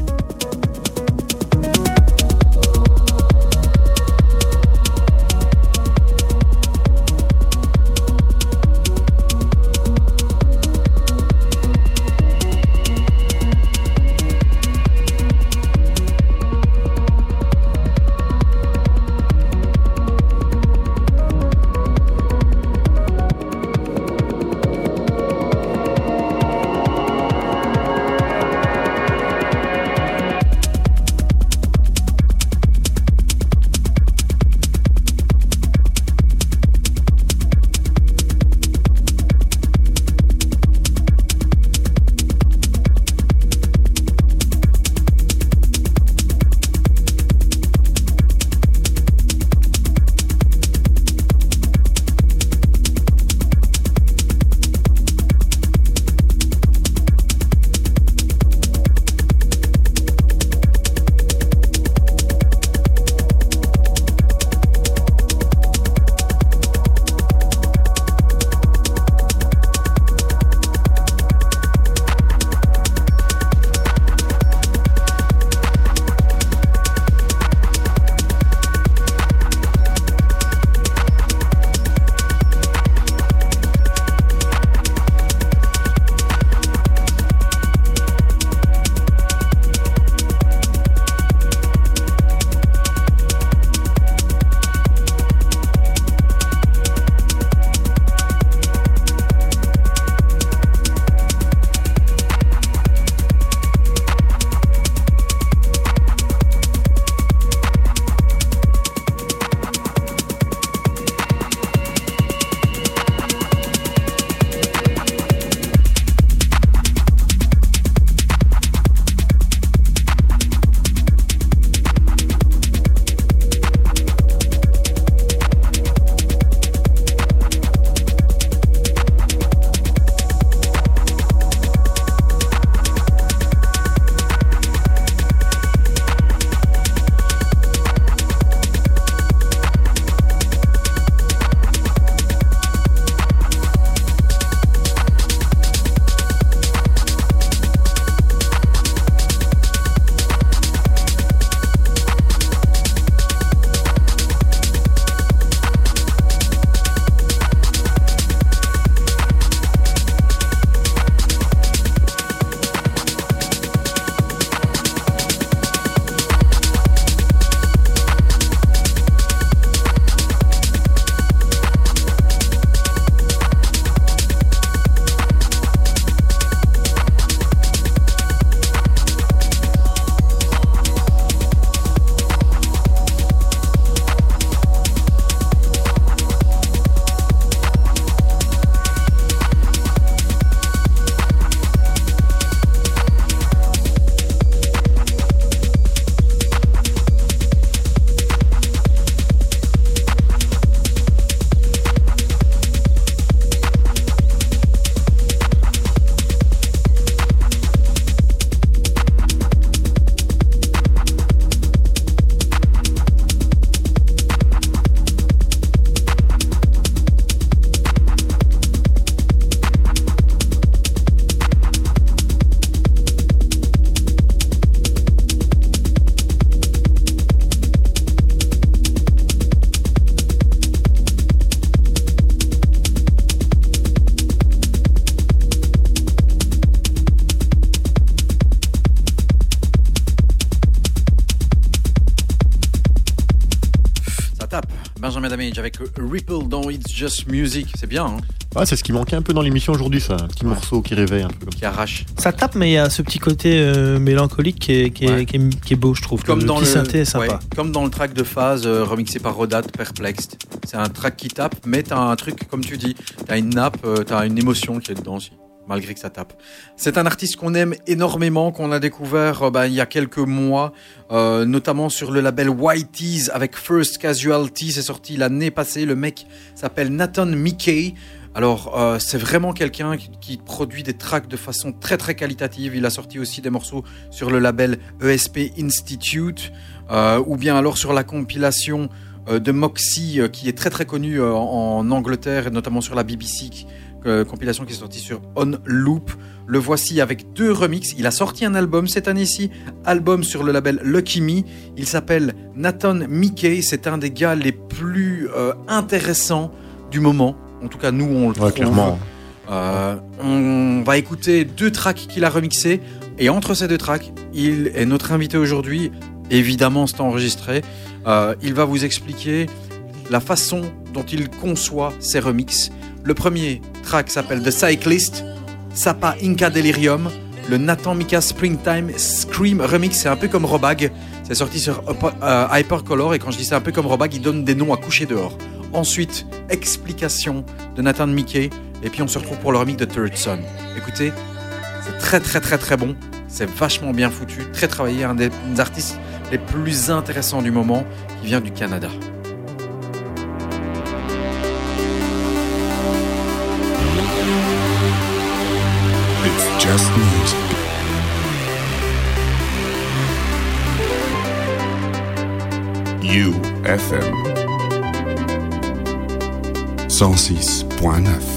Damage avec Ripple dans It's Just Music. C'est bien, hein Ah, c'est ce qui manquait un peu dans l'émission aujourd'hui, ça. Un petit morceau qui réveille un peu. Qui arrache. Ça tape, mais il y a ce petit côté euh, mélancolique qui est, qui, est, Ouais. qui, est, qui est beau, je trouve. Comme le dans petit le synthé est sympa. ouais, comme dans le track de phase euh, remixé par Rodat, Perplexed. C'est un track qui tape, mais t'as un truc comme tu dis, t'as une nappe, euh, t'as une émotion qui est dedans aussi, malgré que ça tape. C'est un artiste qu'on aime énormément, qu'on a découvert euh, bah, il y a quelques mois, euh, notamment sur le label Whitey's avec First Casualty. C'est sorti l'année passée. Le mec s'appelle Nathan Mickey. Alors, euh, c'est vraiment quelqu'un qui, produit des tracks de façon très très qualitative. Il a sorti aussi des morceaux sur le label ESP Institute, ou bien alors sur la compilation de Moxie, qui est très très connue en, Angleterre, et notamment sur la BBC, compilation qui est sortie sur On Loop. Le voici avec deux remixes. Il a sorti un album cette année-ci, album sur le label Lucky Me. Il s'appelle Nathan Mickey. C'est un des gars les plus euh, intéressants du moment. En tout cas, nous, on le Ouais, trouve. clairement. Euh, on va écouter deux tracks qu'il a remixés. Et entre ces deux tracks, il est notre invité aujourd'hui. Évidemment, c'est enregistré. Euh, il va vous expliquer la façon dont il conçoit ses remixes. Le premier track s'appelle The Cyclist, Sapa Inca Delirium, le Nathan Mika Springtime Scream remix. C'est un peu comme Robag. C'est sorti sur euh, Hypercolor. Et quand je dis c'est un peu comme Robag, il donne des noms à coucher dehors. Ensuite, explication de Nathan Mickey. Et puis on se retrouve pour le remix de Third Son. Écoutez, c'est très très très très bon. C'est vachement bien foutu, très travaillé. Un des artistes les plus intéressants du moment qui vient du Canada. Just music. UFM 106.9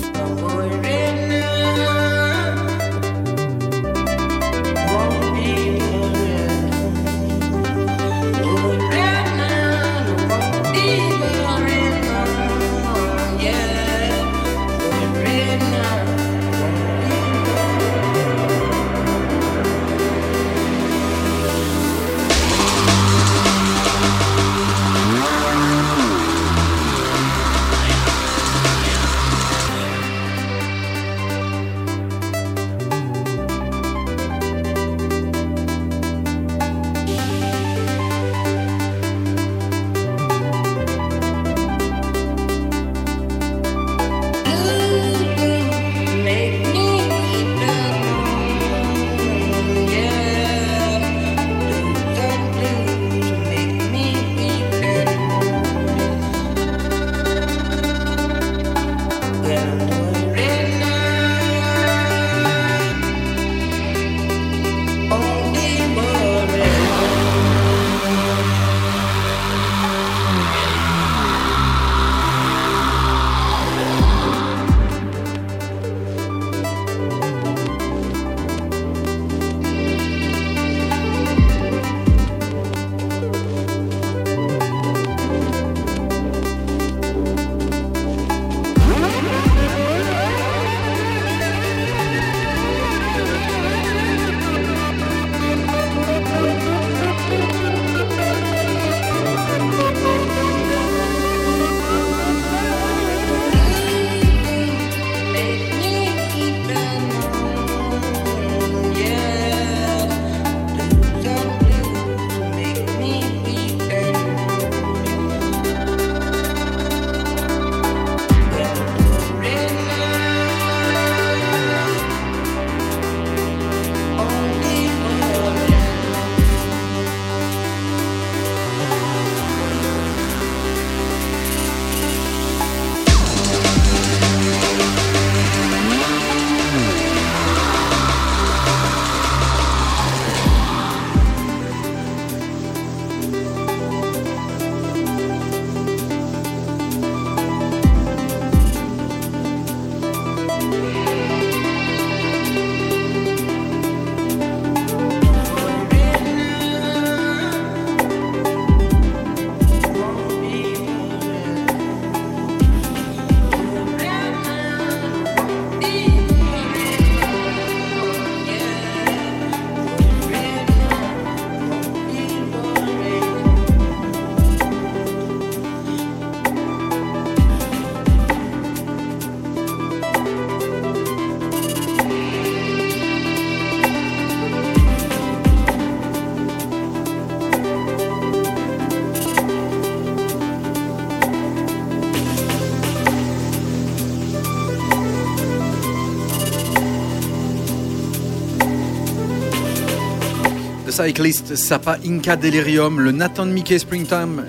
Cyclist, Sapa Inca Delirium, le Nathan Mickey Springtime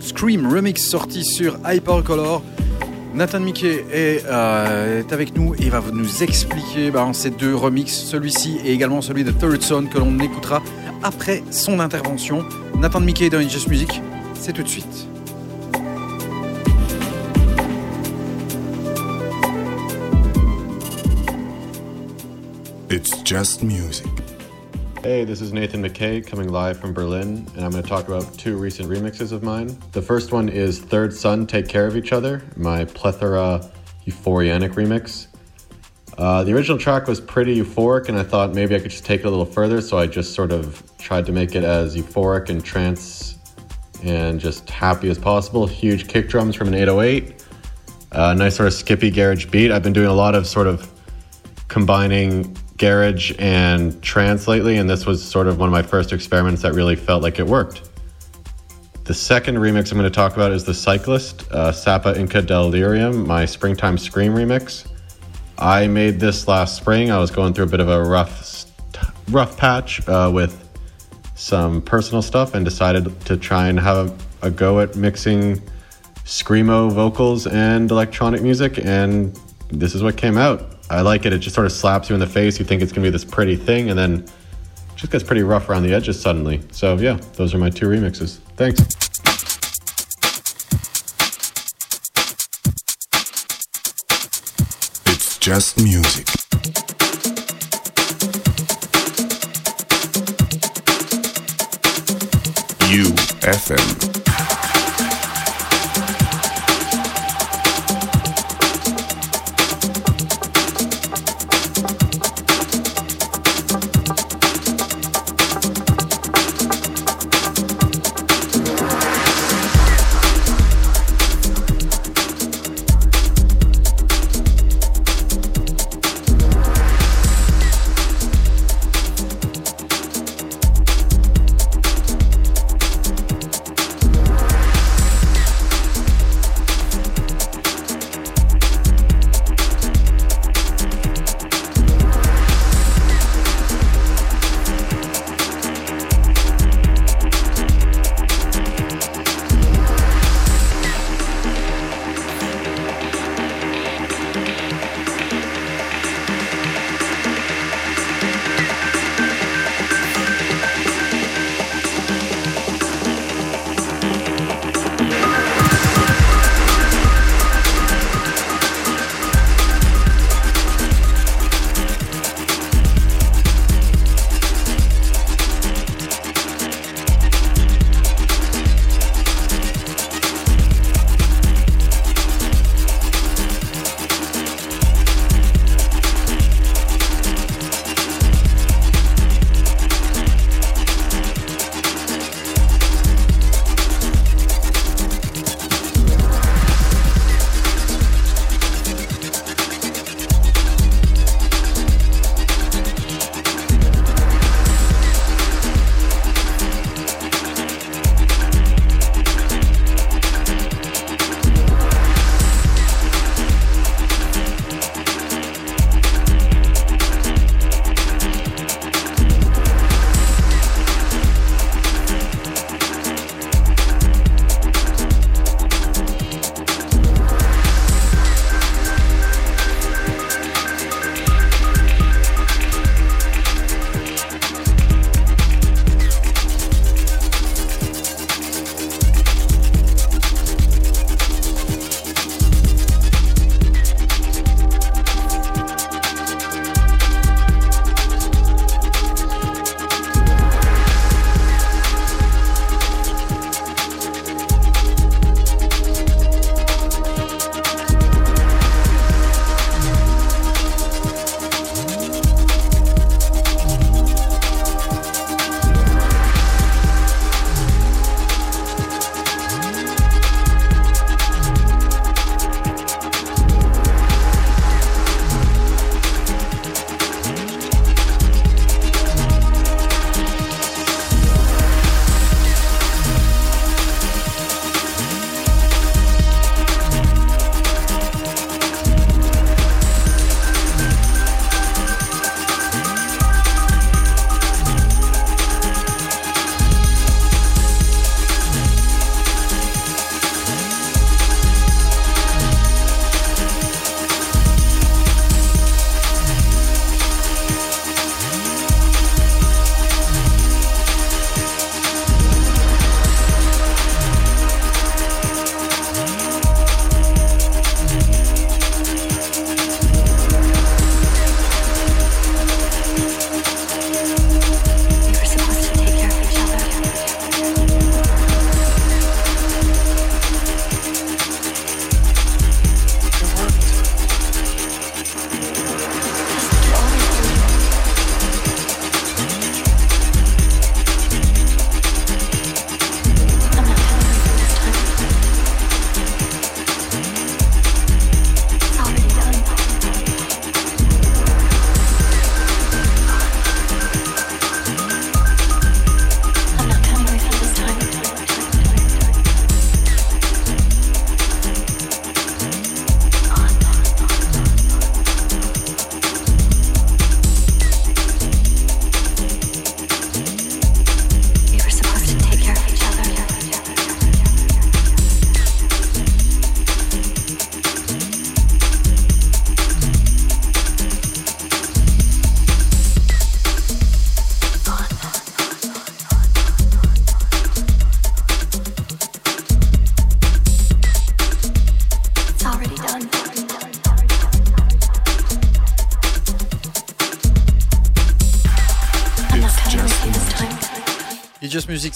Scream Remix sorti sur Hypercolor. Nathan Mickey est, euh, avec nous et va nous expliquer ben, ces deux remixes, celui-ci et également celui de Third Son que l'on écoutera après son intervention. Nathan Mickey dans Just Music, c'est tout de suite. It's just music. Hey, this is Nathan McKay coming live from Berlin, and I'm going to talk about two recent remixes of mine. The first one is Third Son Take Care of Each Other, my plethora euphorianic remix. Uh, the original track was pretty euphoric, and I thought maybe I could just take it a little further, so I just sort of tried to make it as euphoric and trance and just happy as possible. Huge kick drums from an 808, uh, nice sort of skippy garage beat. I've been doing a lot of sort of combining garage and trance lately, and this was sort of one of my first experiments that really felt like it worked. The second remix I'm going to talk about is The Cyclist, uh, Sapa Inca Delirium, my Springtime Scream remix. I made this last spring. I was going through a bit of a rough, rough patch uh, with some personal stuff and decided to try and have a, a go at mixing screamo vocals and electronic music, and this is what came out. I like it. It just sort of slaps you in the face. You think it's going to be this pretty thing, and then just gets pretty rough around the edges suddenly. So, yeah, those are my two remixes. Thanks. It's just music. UFM.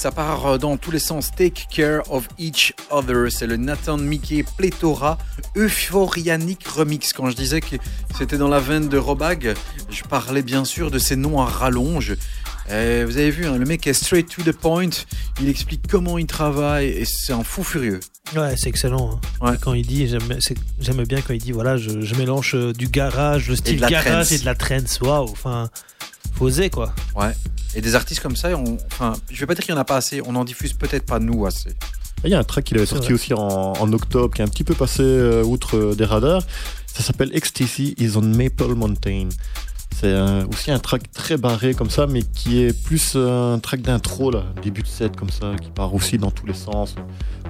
Ça part euh, dans tous les sens. Take care of each other. C'est le Nathan Mickey Pléthora Euphorianic Remix. Quand je disais que c'était dans la veine de Robag, je parlais bien sûr de ces noms à rallonge. Et vous avez vu, hein, le mec est straight to the point. Il explique comment il travaille et c'est un fou furieux. Ouais, c'est excellent. hein. Ouais. Quand il dit, j'aime bien quand il dit, voilà, je, je mélange euh, du garage, le style la garage et de la trance. Waouh, enfin, quoi. Ouais. Et des artistes comme ça, on, enfin, je vais pas dire qu'il y en a pas assez. On en diffuse peut-être pas nous assez. Il y a un track qu'il avait sorti vrai. aussi en, en octobre, qui est un petit peu passé euh, outre euh, des radars. Ça s'appelle Ecstasy is on Maple Mountain. C'est aussi un track très barré comme ça, mais qui est plus un track d'intro, là, début de set comme ça, qui part aussi dans tous les sens.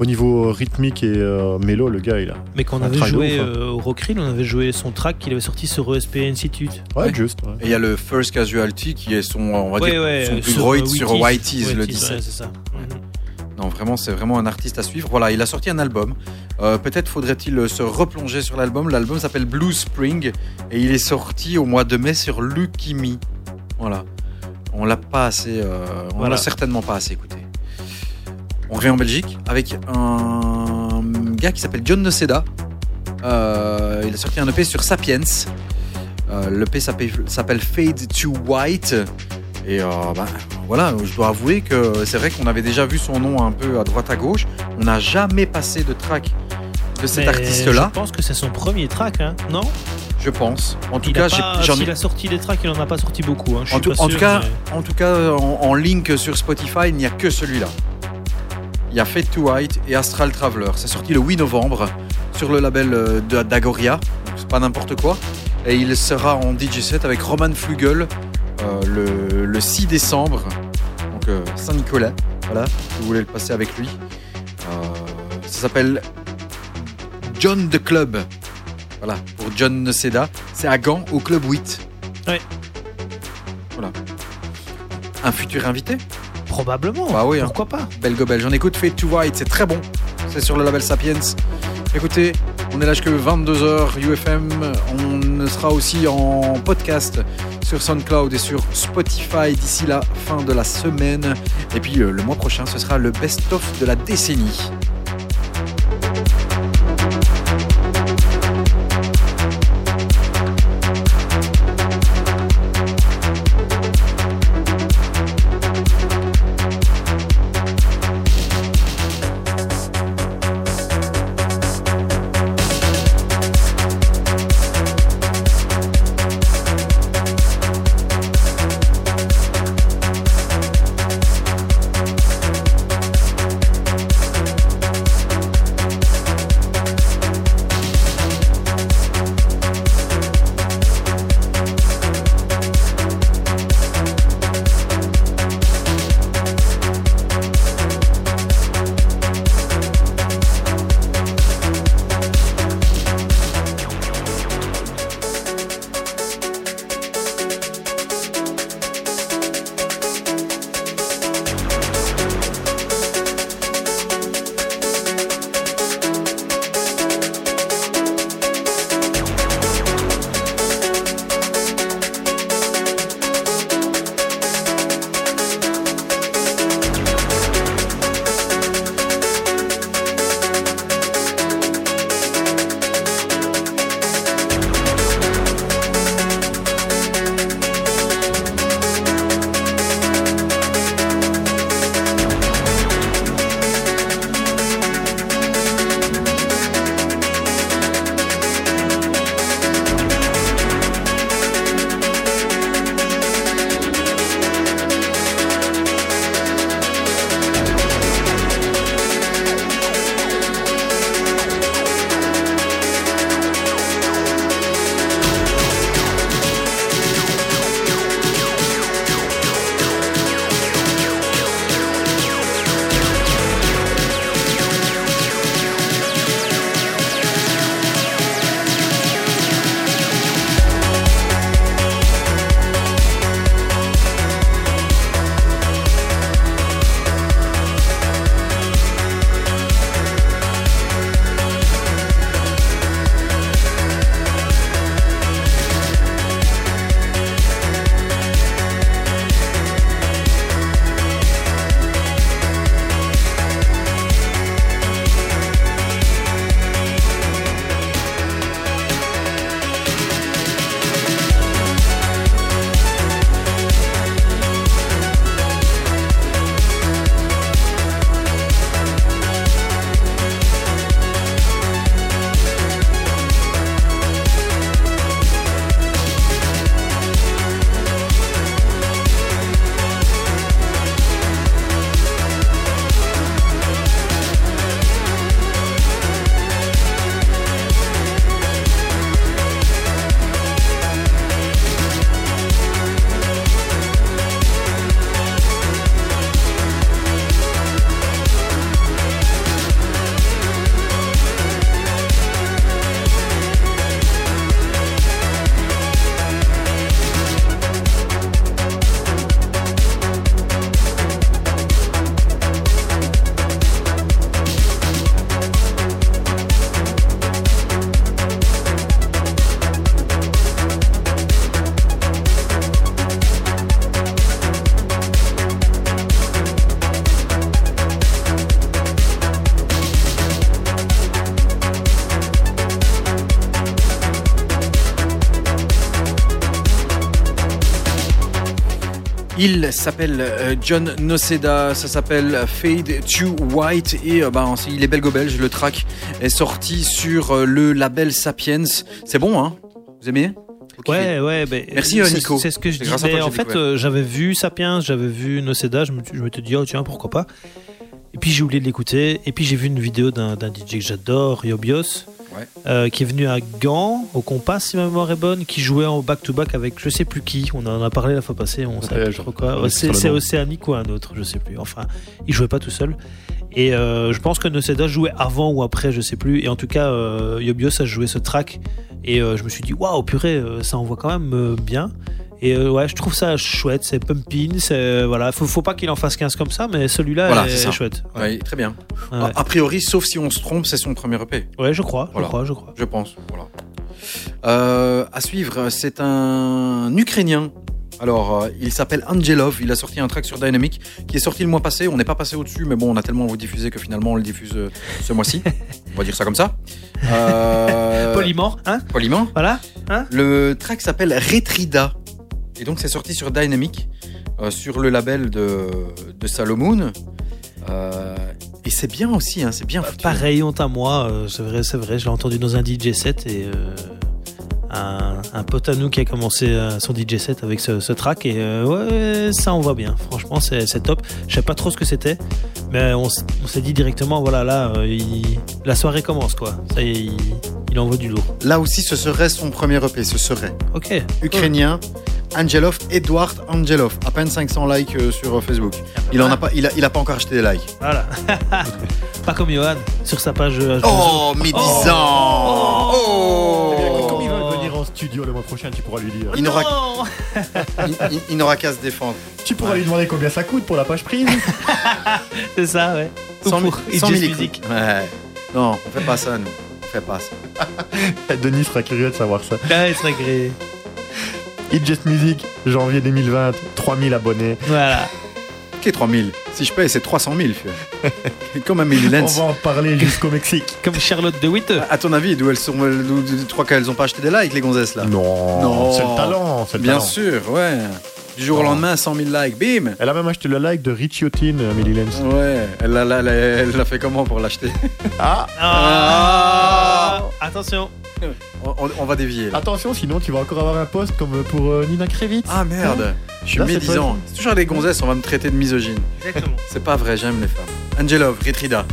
Au niveau rythmique et euh, mélo, le gars, il a. Mais quand on avait joué ouf, hein. euh, au Rockrill, on avait joué son track qu'il avait sorti sur ESP Institute. Ouais, Ouais. juste. ouais. Et il y a le First Casualty qui est son, on va Ouais, dire, ouais, son euh, plus sur, gros hit sur. Whitey's le Wheaties, 17. ouais, c'est ça. Mhm. Non, vraiment, c'est vraiment un artiste à suivre. Voilà, il a sorti un album. Euh, Peut-être faudrait-il euh, se replonger sur l'album. L'album s'appelle Blue Spring et il est sorti au mois de mai sur Lucky Me. Voilà. On l'a pas assez, euh, on Voilà. l'a certainement pas assez écouté. On revient en Belgique avec un gars qui s'appelle John Noceda. Euh, il a sorti un EP sur Sapiens. Euh, L'EP s'appelle s'appelle Fade to White. Et euh, bah, voilà, je dois avouer que c'est vrai qu'on avait déjà vu son nom un peu à droite à gauche. On n'a jamais passé de track de cet artiste-là, Je pense que c'est son premier track, hein, non? Je pense. En tout Il cas, j'en ai. S'il a sorti des tracks, il en a pas sorti beaucoup. Hein, je En suis tout, pas en sûr, tout cas, mais- en tout cas, en, en link sur Spotify, il n'y a que celui-là. Il y a Fade to White et Astral Traveler. C'est sorti le 8 novembre sur le label euh, de d'Agoria. C'est pas n'importe quoi. Et il sera en DJ set avec Roman Flugel euh, le, le 6 décembre. Donc euh, Saint-Nicolas. Voilà, si vous voulez le passer avec lui. Euh, ça s'appelle John the Club. Voilà, pour John Noceda. C'est à Gand, au Club 8. Ouais. Voilà. Un futur invité? Probablement. Bah oui, hein. Pourquoi pas? Belgo Belge. On écoute Fade to White, c'est très bon. C'est sur le label Sapiens. Écoutez, on est là jusque 22h UFM. On sera aussi en podcast sur SoundCloud et sur Spotify d'ici la fin de la semaine. Et puis euh, le mois prochain, ce sera le best-of de la décennie. Il s'appelle euh, John Noceda, ça s'appelle Fade to White et euh, bah, il est belgo-belge. Le track est sorti sur euh, le label Sapiens. C'est bon, hein? Vous aimez? Ouais, ouais. Merci, Nico. C'est ce que je disais. En fait, euh, j'avais vu Sapiens, j'avais vu Noceda, je me, je m'étais dit, oh tiens, pourquoi pas? Et puis j'ai oublié de l'écouter. Et puis j'ai vu une vidéo d'un DJ que j'adore, Yobios. Euh, qui est venu à Gand, au Compas, si ma mémoire est bonne, qui jouait en back-to-back avec je sais plus qui. On en a parlé la fois passée, on savait Ouais, trop quoi. C'est. Océanique ou un autre, je sais plus. Enfin, il jouait pas tout seul. Et euh, je pense que Noceda jouait avant ou après, je sais plus. Et en tout cas, euh, Yobios a joué ce track. Et euh, je me suis dit, waouh, purée, ça envoie quand même bien. Et ouais, je trouve ça chouette, c'est pumping, c'est voilà, faut, faut pas qu'il en fasse 15 comme ça, mais celui-là Voilà, est, c'est ça. chouette. Ouais, très bien. Ouais. A, priori, sauf si on se trompe, c'est son premier EP. Ouais, je crois, Voilà. je crois, je crois. Je pense. Voilà. Euh, à suivre, c'est un Ukrainien. Alors, euh, il s'appelle Angelov. Il a sorti un track sur Dynamic qui est sorti le mois passé. On n'est pas passé au-dessus, mais bon, on a tellement vous diffusé que finalement on le diffuse euh, ce mois-ci. on va dire ça comme ça. Euh, Poliment, hein? Poliment. Voilà, hein? Le track s'appelle Retrida. Et donc, c'est sorti sur Dynamic, sur le label de, de Salomon. Et c'est bien aussi, hein, c'est bien foutu. Pareil, honte à moi, euh, c'est vrai, c'est vrai, je l'ai entendu dans un DJ set et euh, un, un pote à nous qui a commencé euh, son DJ set avec ce, ce track et euh, ouais, ça envoie bien, franchement, c'est c'est top. Je sais pas trop ce que c'était, mais on, on s'est dit directement, voilà, là, il- la soirée commence quoi. Ça y est, il, il envoie du lourd. Là aussi, ce serait son premier EP, ce serait. Ok. Ukrainien, Angelov, Edward Angelov. À peine 500 likes euh, sur euh, Facebook. Il en a pas, il a, il a pas encore acheté des likes. Voilà. pas comme Johan, sur sa page. euh, Oh, médisant Eh bien, écoute, Oh comme il va venir en studio le mois prochain, tu pourras lui dire. Il n'aura Non il, il- il n'aura qu'à se défendre. Tu pourras lui demander combien ça coûte pour la page prise. C'est ça, ouais. Ou 100 000 pour 100 It's 000 Just écoutes. Music. Ouais. Non, on fait pas ça, nous. On fait pas ça. Denis sera curieux de savoir ça. Ah, il serait gré. It Just Music, janvier 2020, 3000 abonnés. Voilà. Ok, 3000. Si je paye, c'est 300 000. fais. Comme Amélie On Lenz. va en parler jusqu'au Mexique. Comme Charlotte de Witt. À ton avis, d'où elles sont, d'où- d'où- tu crois qu'elles ont pas acheté des likes, les gonzesses, là? Non, Non. c'est le talent. c'est le Bien talent. sûr, ouais. Du jour au lendemain, 100 000 likes, bim Elle a même acheté le like de Richie Otin, Amélie Lenz. Ouais, elle l'a elle, elle l'a fait comment pour l'acheter? Ah Ah. Attention. on, va dévier. là. Attention, sinon tu vas encore avoir un poste comme pour euh, Nina Krevitz. Ah merde, je suis Là, médisant. C'est toujours les gonzesses, on va me traiter de misogyne. Exactement. C'est pas vrai, j'aime les femmes. Angelov, Retrida.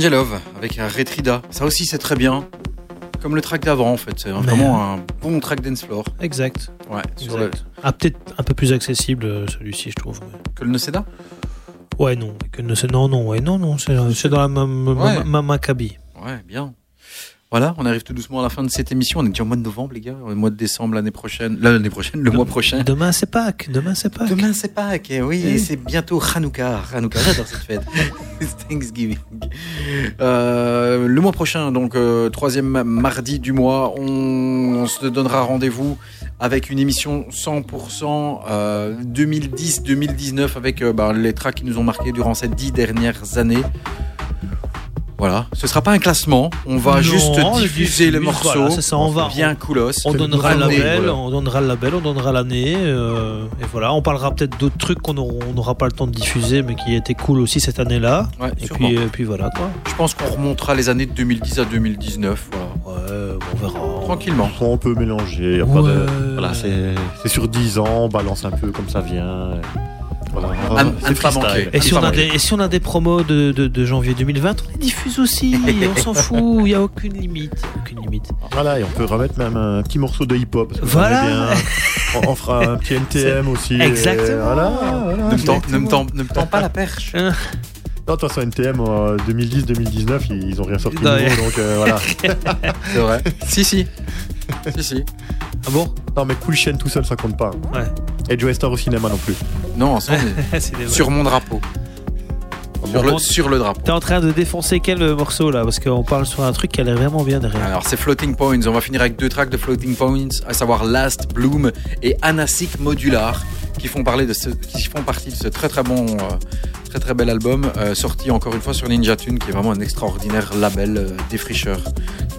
Angelov avec un Retrida. Ça aussi, c'est très bien. Comme le track d'avant, en fait. C'est vraiment un bon track dance floor. Exact. Ouais, sur le- exact. Ah, peut-être un peu plus accessible euh, celui-ci, je trouve. que le Noceda Ouais, non. Que c'est- non, non, ouais, non, non. C'est c'est dans la même Maccabi. Ouais, bien. Voilà, on arrive tout doucement à la fin de cette émission. On est déjà au mois de novembre, les gars. Le mois de décembre, l'année prochaine. L'année prochaine, le mois prochain. Demain, c'est Pâques. Demain, c'est Pâques. Demain, c'est Pâques. eh Oui, Eh. et c'est bientôt Hanouka. Hanouka, j'adore cette fête. C'est Thanksgiving. Euh, le mois prochain, donc euh, troisième mardi du mois, on, on se donnera rendez-vous avec une émission 100% euh, 2010-2019 avec euh, bah, les tracks qui nous ont marqués durant ces dix dernières années. Voilà, ce sera pas un classement, on va Non, juste diffuser les morceaux. voilà, ça, on va- bien coolos. On donnera label, voilà. on donnera le label, on donnera l'année, euh, et voilà. On parlera peut-être d'autres trucs qu'on aura- on n'aura pas le temps de diffuser, mais qui étaient cool aussi cette année-là. Ouais, et puis, et puis voilà quoi. Je pense qu'on remontera les années de 2010 à 2019. Voilà. Ouais, on verra. Tranquillement. On peut mélanger. y a pas de- Ouais. Voilà, c'est c'est sur 10 ans, on balance un peu comme ça vient. Voilà. Freestyle. manquer. Et si, on a des, et si on a des promos de, de, de janvier 2020, on les diffuse aussi. on s'en fout, il n'y a aucune limite. Aucune limite. Voilà, et on peut remettre même un petit morceau de hip-hop. Voilà. On, on fera un petit NTM aussi. Exactement. Voilà, voilà, Ne me tends- ne me tends ne me tends pas la perche. Non, de toute façon, NTM euh, 2010-2019, ils, ils ont rien sorti de nouveau, donc euh, voilà. C'est vrai. si, si. si, si. Ah bon? Non, mais Cool Chain tout seul, ça compte pas. Ouais. Et Joe Star au cinéma non plus. Non, ensemble, C'est des- sur mon drapeau. Sur le, sur le drapeau. T'es en train de défoncer quel euh, morceau là? Parce qu'on parle sur un truc qui a l'air vraiment bien derrière. Alors, c'est Floating Points. On va finir avec deux tracks de Floating Points, à savoir Last Bloom et Anasic Modular, qui font, parler de ce, qui font partie de ce très très bon, euh, très très bel album, euh, sorti encore une fois sur Ninja Tune, qui est vraiment un extraordinaire label euh, défricheur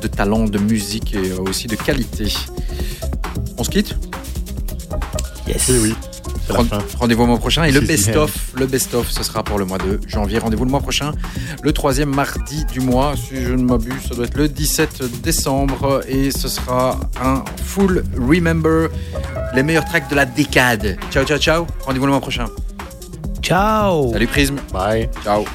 de talent, de musique et euh, aussi de qualité. On se quitte? Yes. Oui, oui. Rendez-vous au mois prochain. Et le best-of, le best-of, ce sera pour le mois de janvier. Rendez-vous le mois prochain, le troisième mardi du mois, si je ne m'abuse, ça doit être le 17 décembre. Et ce sera un full remember, les meilleurs tracks de la décade. Ciao, ciao, ciao. Rendez-vous le mois prochain. Ciao Salut Prisme. Bye. Ciao.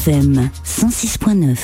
UFM 106.9.